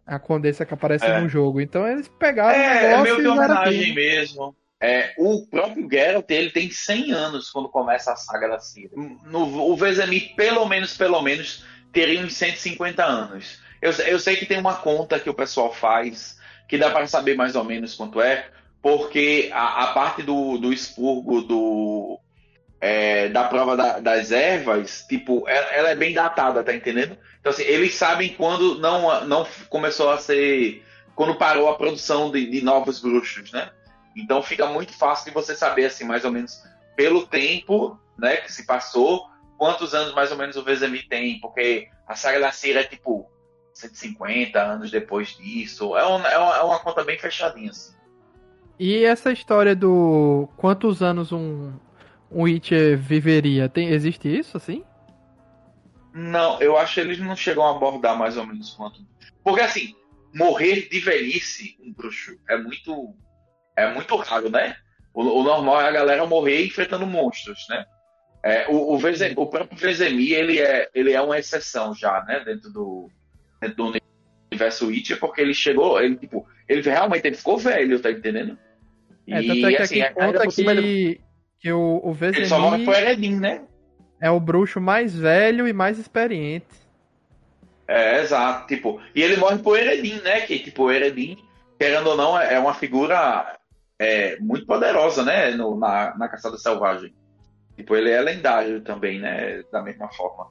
A Condessa que aparece é. no jogo. Então eles pegaram. É, é meio que homenagem mesmo. É, o próprio Geralt, ele tem 100 anos quando começa a saga da Ciri. No, o Vezemir, pelo menos, pelo menos, teria uns 150 anos. Eu, eu sei que tem uma conta que o pessoal faz, que dá para saber mais ou menos quanto é, porque a, a parte do, do expurgo do, é, da prova da, das ervas, tipo, ela, ela, é bem datada, tá entendendo? Então, assim, eles sabem quando não, não começou a ser. Quando parou a produção de, de novos bruxos, né? Então fica muito fácil de você saber, assim, mais ou menos pelo tempo né, que se passou, quantos anos mais ou menos o Vezemir tem, porque a saga da Cira é tipo 150 anos depois disso. É, um, é, uma, é uma conta bem fechadinha. Assim. E essa história do quantos anos um, um Witcher viveria, tem, existe isso assim? Não, eu acho que eles não chegam a abordar mais ou menos quanto. Porque assim, morrer de velhice, um bruxo, é muito é muito raro, né? O, o, normal é a galera morrer enfrentando monstros, né? É, o, o, Vezem, o próprio Vezemir, ele é, ele é uma exceção já, né? Dentro do, do universo Witcher, porque ele chegou, ele, tipo, ele realmente ele ficou velho, tá entendendo? É, tanto é que assim, aqui conta que, ele, que o, o Vezemir... Ele só morre pro Eredin, né? É o bruxo mais velho e mais experiente. É, exato, tipo, e ele morre pro Eredin, né? Que, tipo, o Eredin, querendo ou não, é uma figura é, muito poderosa, né? No, na, na Caçada Selvagem. Tipo, ele é lendário também, né? Da mesma forma.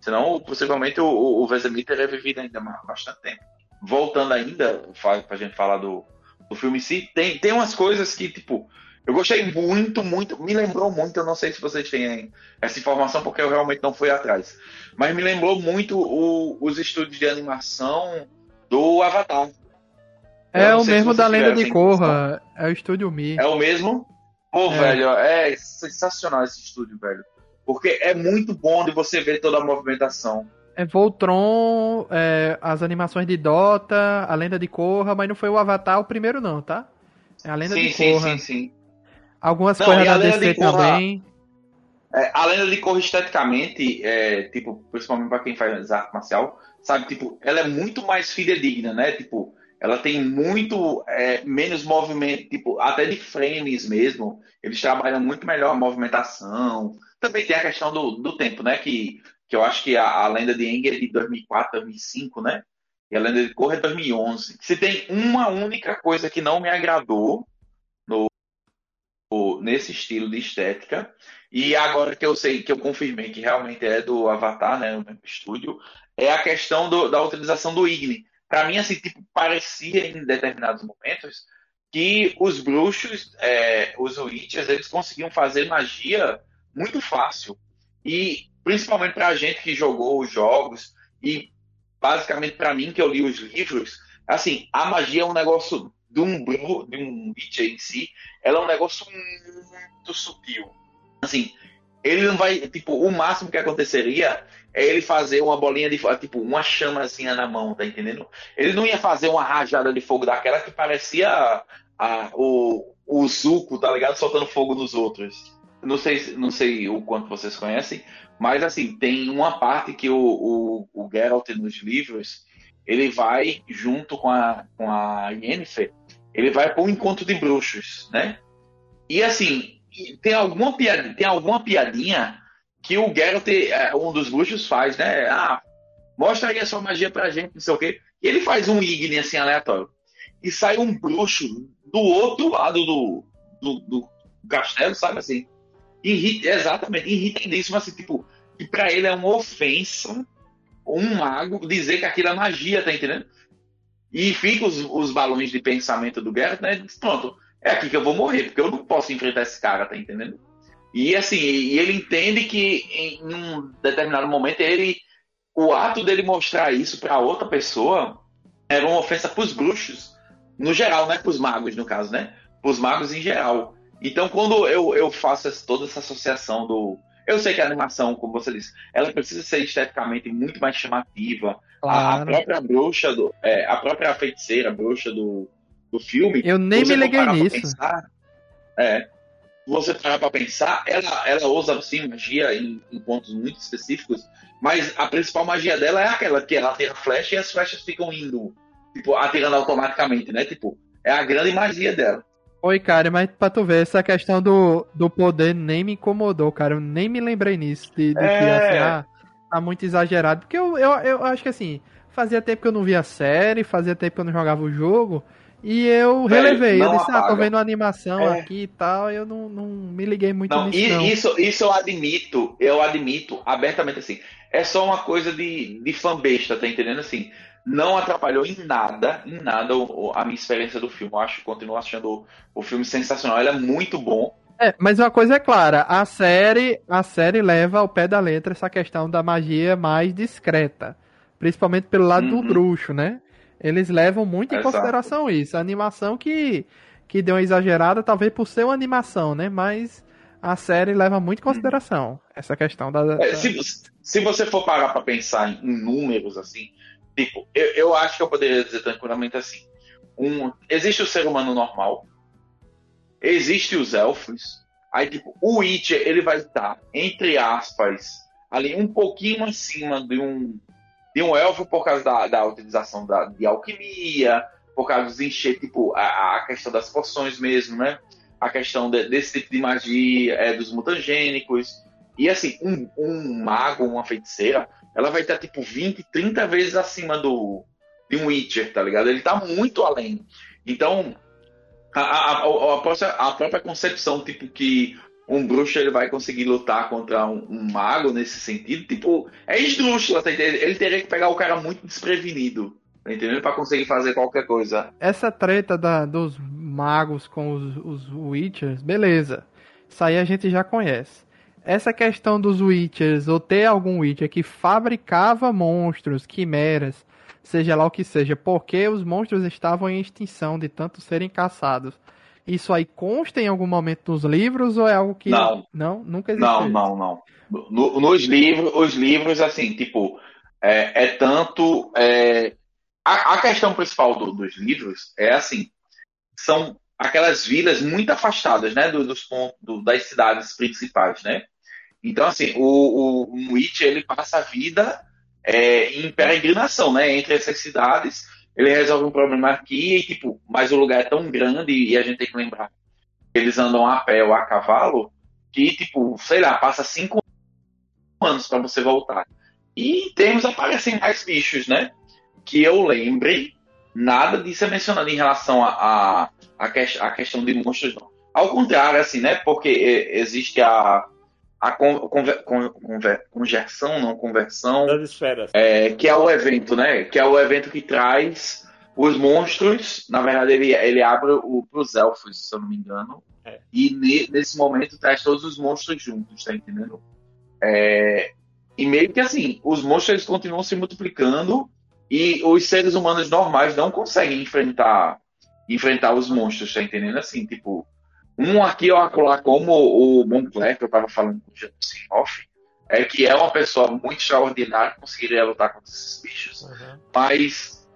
Senão, possivelmente, o, o Vesemir teria vivido ainda bastante tempo. Voltando ainda, pra gente falar do, do filme em si, tem, tem umas coisas que, tipo, eu gostei muito, muito, me lembrou muito, eu não sei se vocês têm essa informação, porque eu realmente não fui atrás, mas me lembrou muito o, os estúdios de animação do Avatar. É o mesmo da Lenda de Korra. É o estúdio Mi. É o mesmo? Pô, é. velho, é sensacional esse estúdio, velho. Porque é muito bom de você ver toda a movimentação. É Voltron, é, as animações de Dota, a Lenda de Korra, mas não foi o Avatar o primeiro não, tá? É a Lenda sim, de Korra. Sim, sim, sim. Algumas não, coisas da DC Korra, também. É, a Lenda de Korra esteticamente, é, tipo, principalmente pra quem faz arte marcial, sabe, tipo, ela é muito mais fidedigna, né? Tipo, ela tem muito é, menos movimento, tipo, até de frames mesmo. Eles trabalham muito melhor a movimentação. Também tem a questão do, do tempo, né? Que, que eu acho que a, a lenda de Aang é de 2004, 2005, né? E a lenda de Korra é 2011. Se tem uma única coisa que não me agradou no, no, nesse estilo de estética, e agora que eu sei, que eu confirmei que realmente é do Avatar, né? O mesmo estúdio, é a questão do, da utilização do Igni para mim, assim, tipo, parecia em determinados momentos que os bruxos, é, os witches, eles conseguiam fazer magia muito fácil. E principalmente para a gente que jogou os jogos e basicamente para mim que eu li os livros, assim, a magia é um negócio de um bruxo, de um witcher em si, ela é um negócio muito sutil. Assim, ele não vai, tipo, o máximo que aconteceria é ele fazer uma bolinha de tipo, uma chamazinha na mão, tá entendendo? Ele não ia fazer uma rajada de fogo daquela que parecia a, a, o, o Zuko, tá ligado? Soltando fogo nos outros. Não sei, não sei o quanto vocês conhecem, mas assim, tem uma parte que o, o, o Geralt nos livros, ele vai junto com a, com a Yennefer, ele vai para um encontro de bruxos, né? E assim, tem alguma piadinha, tem alguma piadinha que o Geralt, é, um dos bruxos, faz, né? Ah, mostra aí a sua magia pra gente, não sei o quê. E ele faz um Igni assim aleatório. E sai um bruxo do outro lado do, do, do castelo, sabe assim? Irrita, exatamente, irritadíssimo, assim, tipo, que pra ele é uma ofensa um mago dizer que aquilo é magia, tá entendendo? E fica os, os balões de pensamento do Garrett, né? Pronto, é aqui que eu vou morrer, porque eu não posso enfrentar esse cara, tá entendendo? E assim, e ele entende que em um determinado momento ele o ato dele mostrar isso para outra pessoa era uma ofensa para os bruxos, no geral, né? Para os magos, no caso, né? Para os magos em geral. Então, quando eu, eu faço toda essa associação do. Eu sei que a animação, como você disse, ela precisa ser esteticamente muito mais chamativa. A, a própria bruxa, do, é, a própria feiticeira, a bruxa do, do filme. Eu nem me liguei nisso. Pensar, é, você parar para pensar, ela, ela usa sim magia em, em, pontos muito específicos, mas a principal magia dela é aquela que ela tem a flecha e as flechas ficam indo, tipo, atirando automaticamente, né? Tipo, é a grande magia dela. Oi, cara, mas pra tu ver, essa questão do, do poder nem me incomodou, cara. Eu nem me lembrei nisso, de, de é... que assim, ah, tá muito exagerado. Porque eu, eu, eu acho que assim, fazia tempo que eu não via a série, fazia tempo que eu não jogava o jogo. E eu relevei, eu disse, apaga. ah, tô vendo animação é. aqui e tal, eu não, não me liguei muito não, nisso. Não. Isso, isso eu admito, eu admito abertamente assim. É só uma coisa de, de fã besta, tá entendendo? Assim, não atrapalhou em nada, em nada a minha experiência do filme. Eu acho, continuo achando o filme sensacional, ele é muito bom. É, mas uma coisa é clara, a série, a série leva ao pé da letra essa questão da magia mais discreta, principalmente pelo lado uhum. do bruxo, né? Eles levam muito em Exato. consideração isso. A animação que, que deu uma exagerada, talvez por ser uma animação, né? Mas a série leva muito em consideração essa questão da. É, se, se você for parar para pensar em, números, assim, tipo, eu, eu acho que eu poderia dizer tranquilamente assim: um, existe o ser humano normal, existe os elfos, aí, tipo, o Witcher, ele vai estar, entre aspas, ali um pouquinho acima de um de um elfo por causa da, da utilização da, de alquimia, por causa de encher, tipo, a, a questão das poções mesmo, né? A questão de, desse tipo de magia, é, dos mutagênicos. E assim, um, um mago, uma feiticeira, ela vai estar tipo 20, 30 vezes acima do de um Witcher, tá ligado? Ele tá muito além. Então, a, a, a, própria, a própria concepção, tipo, que um bruxo ele vai conseguir lutar contra um, um mago nesse sentido, tipo, é esdrúxula, tá Ele teria que pegar o cara muito desprevenido, tá entendendo? Pra conseguir fazer qualquer coisa. Essa treta da, dos magos com os, os Witchers, beleza. Isso aí a gente já conhece. Essa questão dos Witchers, ou ter algum Witcher que fabricava monstros, quimeras, seja lá o que seja, porque os monstros estavam em extinção de tanto serem caçados isso aí consta em algum momento nos livros ou é algo que. Não. Não? Nunca existiu? Não, não, não. No, nos livros, os livros, assim, tipo, é, é tanto. É, a, a, questão principal do, dos livros é assim: são aquelas vilas muito afastadas, né, do, dos pontos, do, das cidades principais, né? Então, assim, o, o, ele passa a vida é, em peregrinação, né, entre essas cidades ele resolve um problema aqui e, tipo, mas o lugar é tão grande e a gente tem que lembrar que eles andam a pé ou a cavalo que, tipo, sei lá, passa cinco anos para você voltar. E temos aparecem mais bichos, né? Que eu lembre, nada disso é mencionado em relação a, a, a, que, a questão de monstros, não. Ao contrário, assim, né? Porque existe a, a con, conver, con, conver, conversão, não conversão, das esferas. É, que é o evento, né? Que é o evento que traz os monstros. Na verdade, ele, ele abre para os elfos, se eu não me engano. É. E ne, nesse momento traz todos os monstros juntos, tá entendendo? É, e meio que assim, os monstros eles continuam se multiplicando e os seres humanos normais não conseguem enfrentar enfrentar os monstros, tá entendendo? Assim, tipo, um aqui ou acolá, como o Moncler, que eu estava falando com o Jason off, é que é uma pessoa muito extraordinária, conseguiria lutar contra esses bichos. Uhum. Mas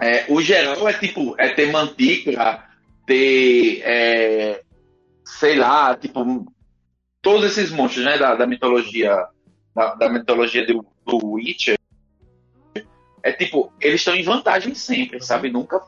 é, o geral é tipo, é ter mantícora, ter é, sei lá, tipo, todos esses monstros, né, da, da mitologia, da, da mitologia do, do Witcher, é tipo, eles estão em vantagem sempre, sabe? Nunca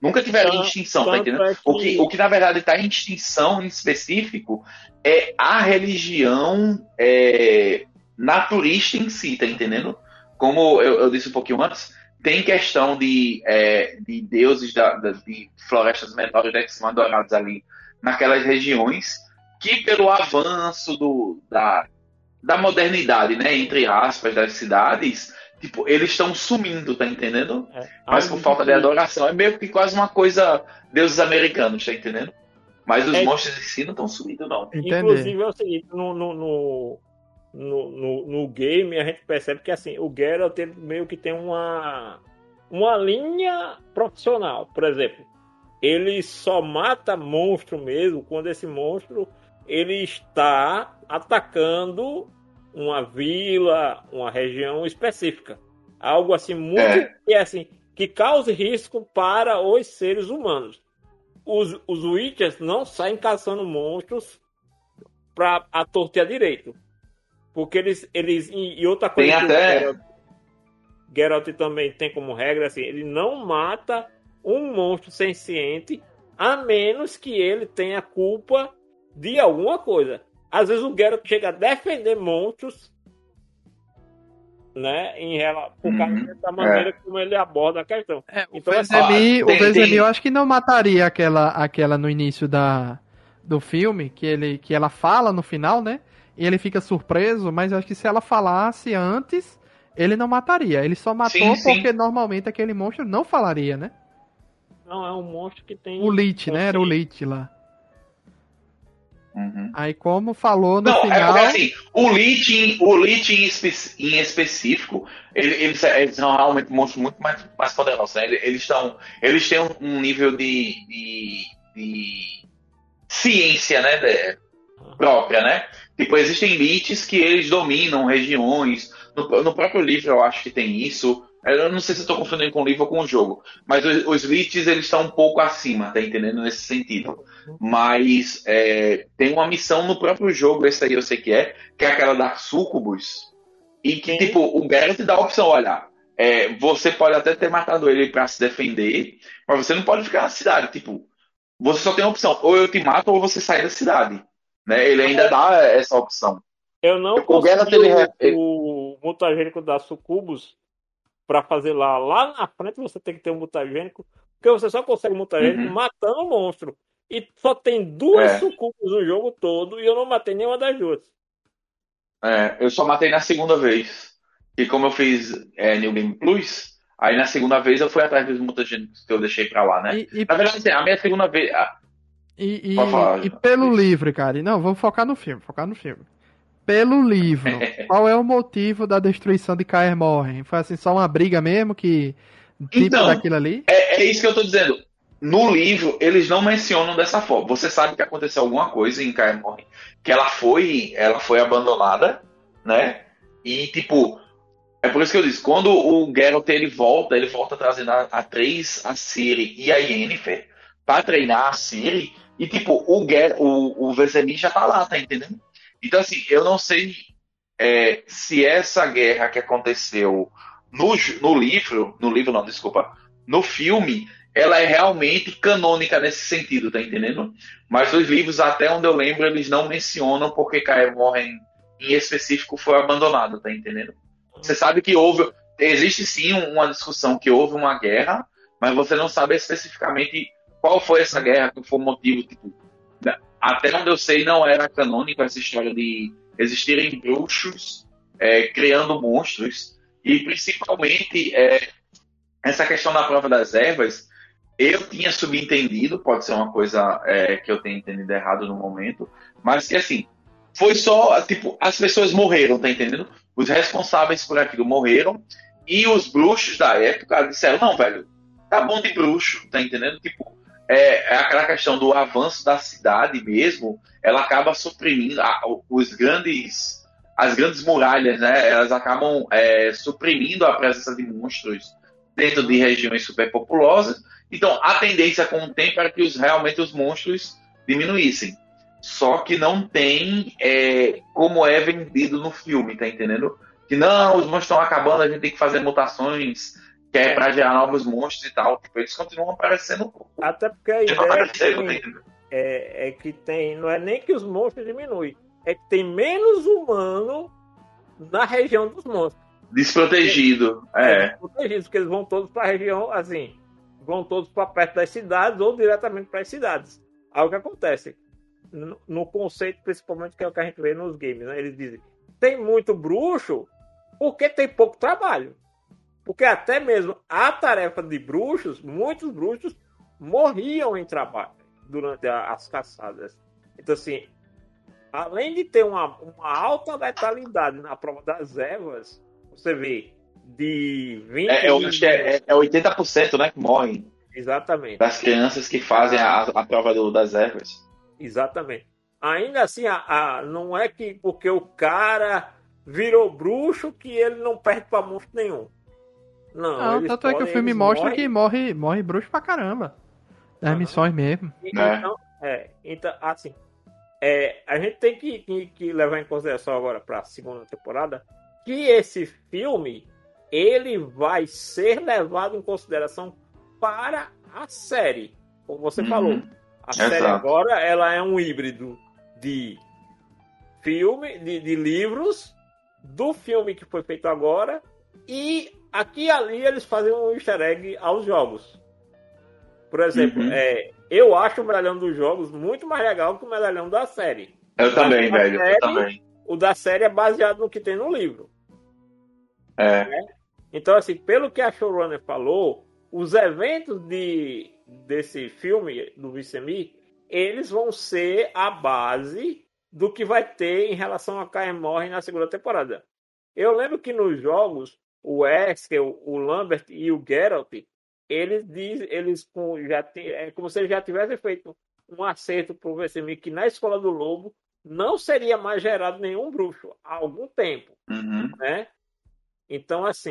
Nunca tiveram em extinção, tá entendendo? É que... O, que, o que na verdade está em extinção em específico é a religião é, naturista em si, tá entendendo? Como eu, eu, disse um pouquinho antes, tem questão de, é, de deuses da, da, de florestas menores né, que são adorados ali naquelas regiões que pelo avanço do, da, da modernidade, né, entre aspas, das cidades, tipo, eles estão sumindo, tá entendendo? É. Mas por falta de adoração. É meio que quase uma coisa deuses americanos, tá entendendo? Mas os É. monstros em si não estão sumindo, não. Entendi. Inclusive é o seguinte, no, no, no, no, no- game a gente percebe que assim, o Geralt meio que tem uma, uma linha profissional. Por exemplo, ele só mata monstro mesmo quando esse monstro ele está atacando uma vila, uma região específica. Algo assim muito É. que assim que cause risco para os seres humanos. Os, os Witchers não saem caçando monstros para a torta direito. Porque eles. eles e, outra coisa Tem até- Geralt, Geralt também tem como regra assim: ele não mata um monstro senciente a menos que ele tenha culpa de alguma coisa. Às vezes o Geralt chega a defender monstros, né? Em relação, por causa Uhum, da maneira como ele aborda a questão. É, o Então, Vezemi, assim, o Vezemi tem- eu acho que não mataria aquela, aquela no início da, do filme, que, ele, que ela fala no final, né? E ele fica surpreso, mas eu acho que se ela falasse antes, ele não mataria. Ele só matou Sim, sim. porque normalmente aquele monstro não falaria, né? Não, é um monstro que tem. O Lich, né? Era o Lich lá. Uhum. Aí como falou no Não, é final... porque assim, o Lich, o Lich em, espe- em específico, ele- eles, eles são realmente monstros muito mais, mais poderosos. Né? Eles, eles, estão, eles têm um, um nível de, de, de ciência né, de- própria, né? Tipo, existem Liches que eles dominam regiões. No, no próprio livro eu acho que tem isso. Eu não sei se eu tô confundindo com o livro ou com o jogo. Mas os, os Liches, eles estão um pouco acima, tá entendendo? Nesse sentido. Mas é, tem uma missão no próprio jogo, esse aí eu sei que é, que é aquela da Sucubus. E que, tipo, o Geralt dá a opção, olha, é, você pode até ter matado ele pra se defender, mas você não pode ficar na cidade. Tipo, você só tem a opção, ou eu te mato ou você sai da cidade. Né? Ele ainda dá essa opção. Eu não O ele- ele- o mutagênico da Sucubus pra fazer lá. Lá na frente você tem que ter um mutagênico, porque você só consegue um mutagênico Uhum. matando o monstro. E só tem duas É. No jogo todo e eu não matei nenhuma das duas. É, eu só matei na segunda vez. E como eu fiz é, New Game Plus, aí na segunda vez eu fui atrás dos mutagênicos que eu deixei pra lá, né? E, e, Na verdade, assim, a minha segunda vez. ah, e, e- falar, e pelo livro, cara. Não, vamos focar no filme, focar no filme. Pelo livro, qual é o motivo da destruição de Kaer Morhen? Foi assim, só uma briga mesmo que. Tipo Então, daquilo ali? É, é isso que eu tô dizendo. No livro, eles não mencionam dessa forma. Você sabe que aconteceu alguma coisa em Kaer Morhen, que ela foi, ela foi abandonada, né? E tipo, é por isso que eu disse, quando o Geralt ele volta, ele volta trazendo a, a Triss, a Ciri e a Yennefer pra treinar a Ciri, e tipo, o Ger, o, o já tá lá, tá entendendo? Então assim, eu não sei é, se essa guerra que aconteceu no, no livro, no livro não, desculpa, no filme, ela é realmente canônica nesse sentido, tá entendendo? Mas os livros, até onde eu lembro, eles não mencionam porque Kaer Morhen em específico foi abandonado, tá entendendo? Você sabe que houve, existe sim uma discussão que houve uma guerra, mas você não sabe especificamente qual foi essa guerra, qual foi o motivo, tipo? Até onde eu sei não era canônico essa história de existirem bruxos é, criando monstros e principalmente é, essa questão da prova das ervas eu tinha subentendido, pode ser uma coisa é, que eu tenha entendido errado no momento, mas que assim, foi só, tipo, as pessoas morreram, tá entendendo? Os responsáveis por aquilo morreram e os bruxos da época disseram, não, velho, tá bom de bruxo, tá entendendo? Tipo, é, é aquela questão do avanço da cidade mesmo, ela acaba suprimindo a- os grandes, as grandes muralhas, né? Elas acabam é, suprimindo a presença de monstros dentro de regiões superpopulosas. Então, a tendência com o tempo era que os, realmente os monstros diminuíssem. Só que não tem é, como é vendido no filme, tá entendendo? Que não, os monstros estão acabando, a gente tem que fazer mutações, que é pra gerar novos monstros e tal. Tipo, eles continuam aparecendo. Até porque a ideia é que, tem, entendendo? é, é que tem. Não é nem que os monstros diminuem, é que tem menos humano na região dos monstros. Desprotegido. É. protegidos, porque eles vão todos para a região, assim, vão todos para perto das cidades ou diretamente para as cidades. Aí o que acontece? No, no conceito, principalmente, que é o que a gente vê nos games, né? Eles dizem: tem muito bruxo porque tem pouco trabalho. Porque até mesmo a tarefa de bruxos, muitos bruxos morriam em trabalho durante as caçadas. Então, assim, além de ter uma, uma alta letalidade na prova das ervas, você vê de 20. É, eu acho que é, é 80%, né? Que morrem. Exatamente. Das crianças que fazem a, a prova do, das ervas. Exatamente. Ainda assim, a, a, não é que porque o cara virou bruxo que ele não perde pra monstro nenhum. Não, Não, eles tanto é que o filme mostra morrem- que morre, morre bruxo pra caramba. Das Aham. missões mesmo. Então, é, então assim, é, a gente tem que, que- que levar em consideração agora para a segunda temporada que esse filme ele vai ser levado em consideração para a série, como você Uhum. falou. A série Exato. agora ela é um híbrido de filme, de, de livros, do filme que foi feito agora e aqui e ali eles fazem um easter egg aos jogos. Por exemplo, Uhum. é, eu acho o medalhão dos jogos muito mais legal que o medalhão da série. Eu também, velho. série- Eu também. O da série é baseado no que tem no livro. É. Então, assim, pelo que a showrunner falou, os eventos de, desse filme, do Vicemi, eles vão ser a base do que vai ter em relação a Kaer Morhen na segunda temporada. Eu lembro que nos jogos, o Wesker, o Lambert e o Geralt, eles diz, eles com- já tem, é como se eles já tivessem feito um acerto para o Vicemi que na Escola do Lobo não seria mais gerado nenhum bruxo há algum tempo Uhum. né? Então, assim,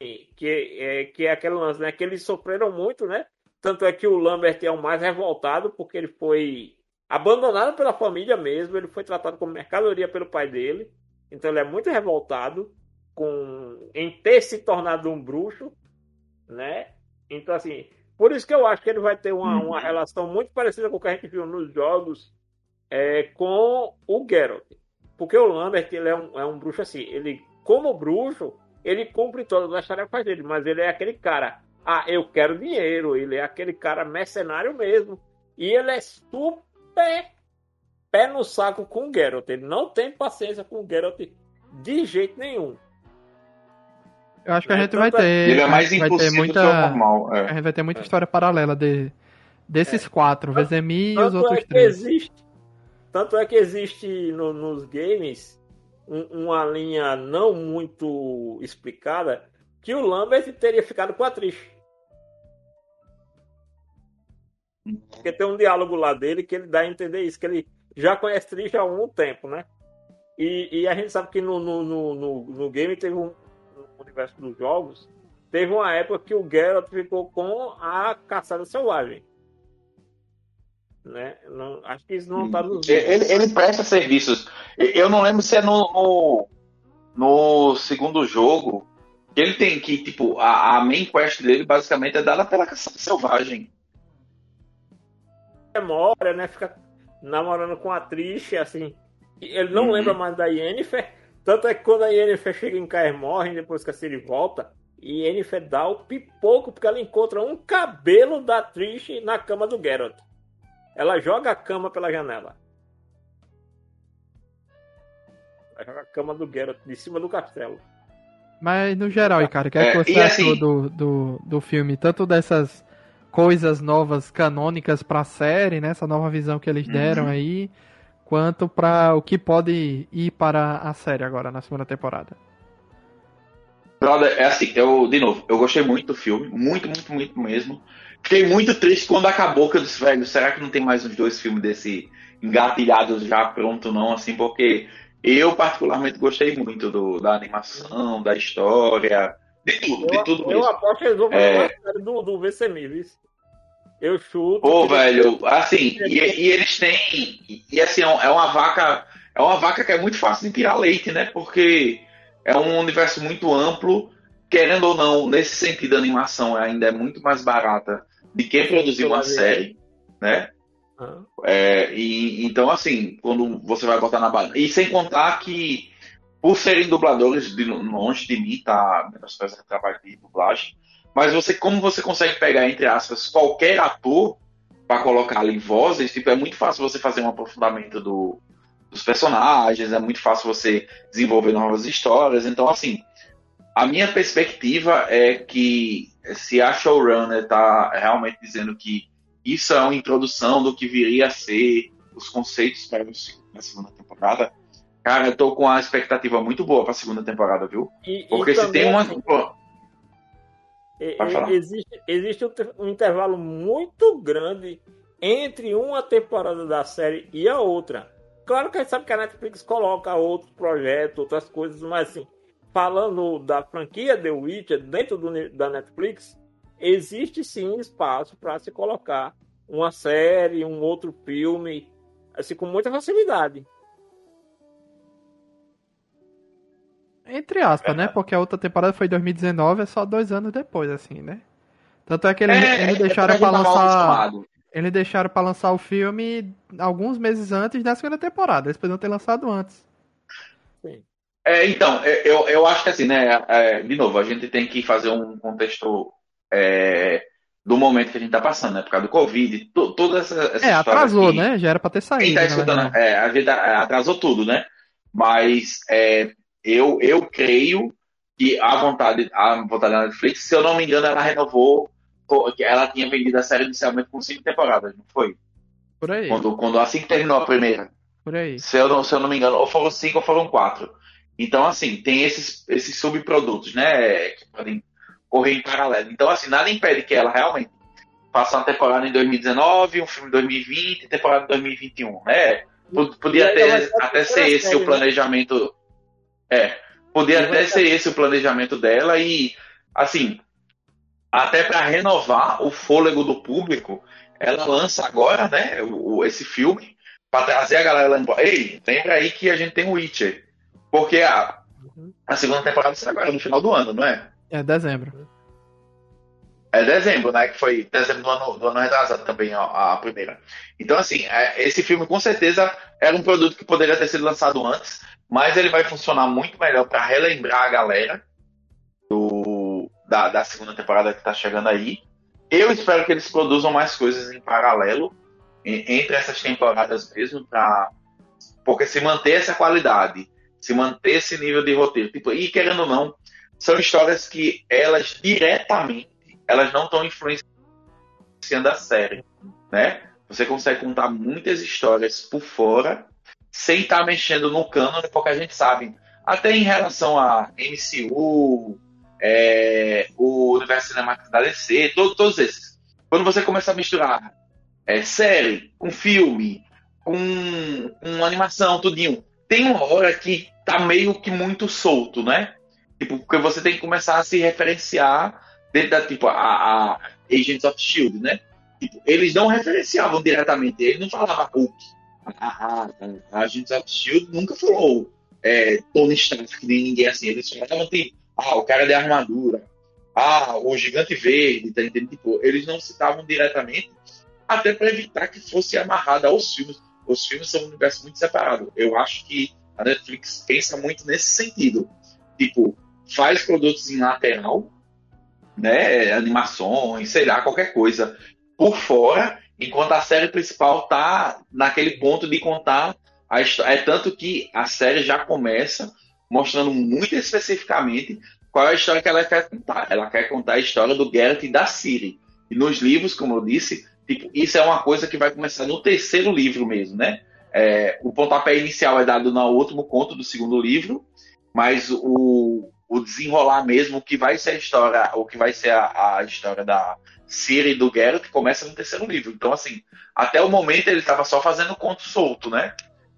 que é, que é aquele lance, né? Que eles sofreram muito, né? Tanto é que o Lambert é o mais revoltado, porque ele foi abandonado pela família mesmo, ele foi tratado como mercadoria pelo pai dele. Então ele é muito revoltado com em ter se tornado um bruxo, né? Então, assim, por isso que eu acho que ele vai ter uma, uma relação muito parecida com o que a gente viu nos jogos é, com o Geralt. Porque o Lambert ele é, um, é um bruxo assim. Ele, como bruxo, ele cumpre todas as tarefas dele, mas ele é aquele cara. Ah, eu quero dinheiro. Ele é aquele cara mercenário mesmo. E ele é super pé no saco com o Geralt. Ele não tem paciência com o Geralt de jeito nenhum. Eu acho que a É, gente vai tanto é- ter. Ele é mais vai ter muita, que o normal. A É. gente vai ter muita história paralela de, desses quatro, Vezemi e os Tanto outros é que três. existe, tanto é que existe no- nos games um- uma linha não muito explicada que o Lambert teria ficado com a Trish. Porque tem um diálogo lá dele que ele dá a entender isso, que ele já conhece Trish há algum tempo, né? E, e a gente sabe que no, no, no, no, no game teve um universo dos jogos, teve uma época que o Geralt ficou com a caçada selvagem. Né? Não, acho que isso não tá nos Ele, ele presta serviços. Eu não lembro se é no, no, no segundo jogo. Ele tem que, tipo, a, a main quest dele basicamente é dada pela caçada selvagem. memória, né? Fica namorando com a Trish, assim. Ele não Uhum. lembra mais da Yennefer. Tanto é que quando a Yennefer chega em Kaer Morhen, depois que a Ciri volta, e Yennefer dá o pipoco, porque ela encontra um cabelo da Trish na cama do Geralt. Ela joga a cama pela janela. Ela joga a cama do Geralt de cima do castelo. Mas no geral, cara, o que é, É, que você achou assim- do, do, do filme? Tanto dessas coisas novas canônicas pra série, né? Essa nova visão que eles deram Uhum. aí, quanto pra o que pode ir para a série agora, na segunda temporada. Brother, é assim, eu, de novo, eu gostei muito do filme, muito, muito, muito mesmo. Fiquei muito triste quando acabou que eu disse, velho, será que não tem mais uns dois filmes desse engatilhados já pronto, não, assim, porque eu particularmente gostei muito do, da animação, da história, de tudo, de Eu, tudo eu mesmo. aposto que eles vão fazer É. uma série do, do VCM, viu? Eu chuto. Pô, que- velho, assim, e, e eles têm. E, assim, é é uma vaca. É uma vaca que é muito fácil de tirar leite, né? Porque é um universo muito amplo. Querendo ou não, nesse sentido, a animação ainda é muito mais barata de que produzir uma série, né? Ah. É, e, então, assim, quando você vai botar na balança. E sem contar que, por serem dubladores de longe de mim, tá? Menosprezando o trabalho de dublagem. Mas você, como você consegue pegar, entre aspas, qualquer ator para colocar ali vozes, tipo, é muito fácil você fazer um aprofundamento do, dos personagens, é muito fácil você desenvolver novas histórias. Então, assim, a minha perspectiva é que se a showrunner está realmente dizendo que isso é uma introdução do que viria a ser os conceitos para a segunda temporada, cara, eu tô com a expectativa muito boa para a segunda temporada, viu? E, Porque e se tem uma. Existe, existe um, te- intervalo muito grande entre uma temporada da série e a outra. Claro que a gente sabe que a Netflix coloca outros projetos, outras coisas, mas assim, falando da franquia The Witcher dentro do da Netflix, existe sim espaço para se colocar uma série, um outro filme, assim, com muita facilidade. Entre aspas, É. né? Porque a outra temporada foi em 2019, é só dois anos depois, assim, né? Tanto é que eles, é, eles é deixaram a pra lançar. Eles deixaram pra lançar o filme alguns meses antes da segunda temporada. Eles poderiam ter lançado antes. É, então, é, eu, eu acho que assim, né? é, de novo, a gente tem que fazer um contexto é, do momento que a gente tá passando, né? Por causa do Covid, to, toda essa, essa É, atrasou, aqui. né? Já era pra ter saído. Quem tá na escutando, é, a gente atrasou tudo, né? Mas é, eu, eu creio que a vontade, a vontade da Netflix, se eu não me engano, ela renovou, ela tinha vendido a série inicialmente com cinco temporadas, não foi? Por aí, Quando, quando assim que terminou a primeira. por aí. Se eu não, se eu não me engano, ou foram cinco ou foram quatro. Então, assim, tem esses, esses subprodutos, né? Que podem correr em paralelo. Então, assim, nada impede que ela realmente faça uma temporada em 2019, um filme em 2020, temporada em 2021, né? Pod- Podia ter, a até ser primeira esse série, o né? É, vai até ser- ser esse o planejamento dela e, assim, até para renovar o fôlego do público, ela lança agora, né, o, esse filme para trazer a galera lembrar. Ei, lembra aí que a gente tem o Witcher. Porque a, Uhum. a segunda temporada será agora no final do ano, não é? É dezembro. É dezembro, né? Que foi dezembro do ano, do ano retrasado também, ó, a primeira. Então, assim, é, esse filme com certeza era um produto que poderia ter sido lançado antes, mas ele vai funcionar muito melhor para relembrar a galera do, da, da segunda temporada que tá chegando aí. Eu espero que eles produzam mais coisas em paralelo entre essas temporadas mesmo, pra, porque se manter essa qualidade, se manter esse nível de roteiro, tipo, e querendo ou não, são histórias que elas diretamente elas não estão influenciando a série, né? Você consegue contar muitas histórias por fora sem estar mexendo no cânone, porque a gente sabe, até em relação a MCU, é, o universo cinemático da DC, to- todos esses. Quando você começa a misturar é, série com filme, com, com animação, tudinho, tem uma hora que tá meio que muito solto, né? Tipo, porque você tem que começar a se referenciar dentro da, tipo, a, a Agents of S.H.I.E.L.D., né? Tipo, eles não referenciavam diretamente, ele não falava Hulk. A, a, a Agents of S.H.I.E.L.D. nunca falou é, Tony Stark, nem ninguém assim. Eles falavam, tipo, ah, o cara de armadura, ah, o gigante verde, tá entendendo? Tipo, eles não citavam diretamente, até para evitar que fosse amarrado aos filmes. Os filmes são um universo muito separado. Eu acho que a Netflix pensa muito nesse sentido. Tipo, faz produtos em lateral, né, animações, sei lá, qualquer coisa por fora, enquanto a série principal tá naquele ponto de contar a história. É tanto que a série já começa mostrando muito especificamente qual é a história que ela quer contar. Ela quer contar a história do Geralt e da Ciri. E nos livros, como eu disse, tipo, isso é uma coisa que vai começar no terceiro livro mesmo, né? É, o pontapé inicial é dado no último conto do segundo livro, mas o, o desenrolar mesmo, o que vai ser a história, o que vai ser a, a história da Ciri e do Geralt, começa no terceiro livro. Então, assim, até o momento ele estava só fazendo conto solto, né?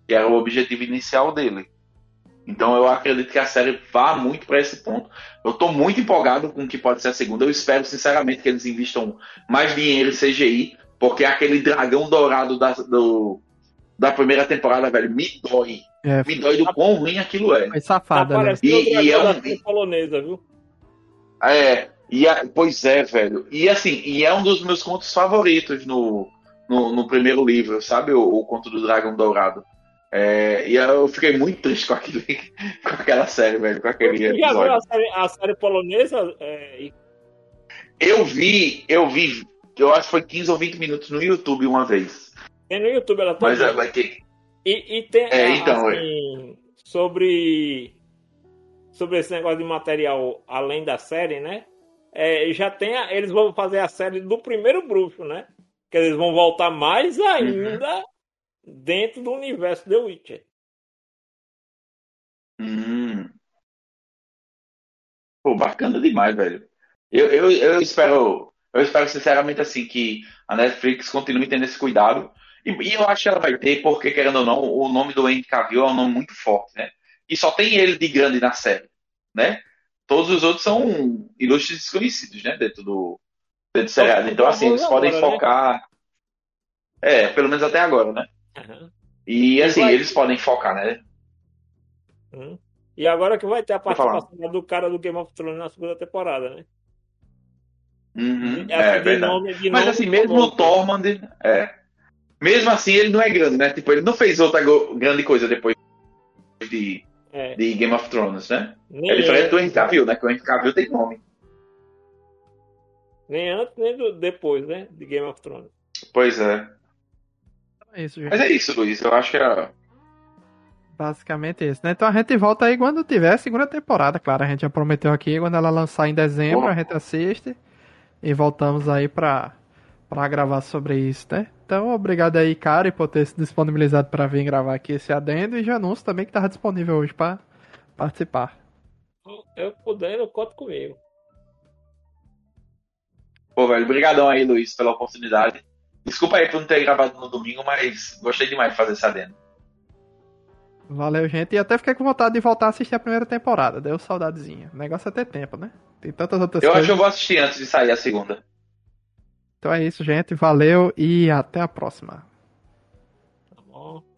Que era o objetivo inicial dele. Então eu acredito que a série vá muito para esse ponto. Eu estou muito empolgado com o que pode ser a segunda. Eu espero sinceramente que eles investam mais dinheiro em CGI, porque aquele dragão dourado da, do, da primeira temporada, velho, me dói. É, Me dói do quão ruim aquilo é. foi Tá safada, né? parecendo E- e é um- polonesa, viu? É, e a- pois é, velho. E assim, e é um dos meus contos favoritos no, no, no primeiro livro, sabe? O, o conto do Dragão Dourado. É, e eu fiquei muito triste com, aquele, com aquela série, velho, com aquele Já viu a série, a série polonesa? É, Eu vi, eu vi, eu acho que foi 15 ou 20 minutos no YouTube uma vez. Tem no YouTube ela também. Mas é, vai ter. E, e tem É, então, assim, sobre sobre esse negócio de material além da série, né? É, já tem a, eles vão fazer a série do primeiro bruxo, né? Que eles vão voltar mais ainda dentro do universo The Witcher. Hum. Pô, bacana demais, velho. Eu, eu, eu espero, eu espero sinceramente assim que a Netflix continue tendo esse cuidado. E, e eu acho que ela vai ter, porque querendo ou não, o nome do Henry Cavill é um nome muito forte, né? E só tem ele de grande na série, né? Todos os outros são ilustres desconhecidos, né? Dentro do, dentro do seriado. Então, assim, eles podem né? focar. É, pelo menos até agora, né? E assim, vai- eles podem focar, né? E agora que vai ter a participação do cara do Game of Thrones na segunda temporada, né? Uhum, Assim, é de verdade. nome- de Mas nome assim, mesmo o Tormund, é. Mesmo assim, ele não é grande, né? Tipo, ele não fez outra grande coisa depois de, É, de Game of Thrones, né? nem, É diferente antes, do Henry Cavill, né? Que o Henry Cavill tem nome. nem antes, nem do- depois, né? De Game of Thrones. Pois é. É isso, gente. Mas é isso, Luiz. Eu acho que era. Basicamente isso, né? Então a gente volta aí quando tiver a segunda temporada, claro. A gente já prometeu aqui, quando ela lançar em dezembro, Boa. a gente assiste e voltamos aí pra, pra gravar sobre isso, né? Então, obrigado aí, Kari, por ter se disponibilizado pra vir gravar aqui esse adendo e já anúncio também que tava disponível hoje pra participar. Eu podendo, conta comigo. Pô, velho, brigadão aí, Luiz, pela oportunidade. Desculpa aí por não ter gravado no domingo, mas gostei demais de fazer esse adendo. Valeu, gente. E até fiquei com vontade de voltar a assistir a primeira temporada. Deu saudadezinha. O negócio é ter tempo, né? Tem tantas outras Eu acho coisas. que eu vou assistir antes de sair a segunda. Então é isso, gente. Valeu e até a próxima. Tá bom?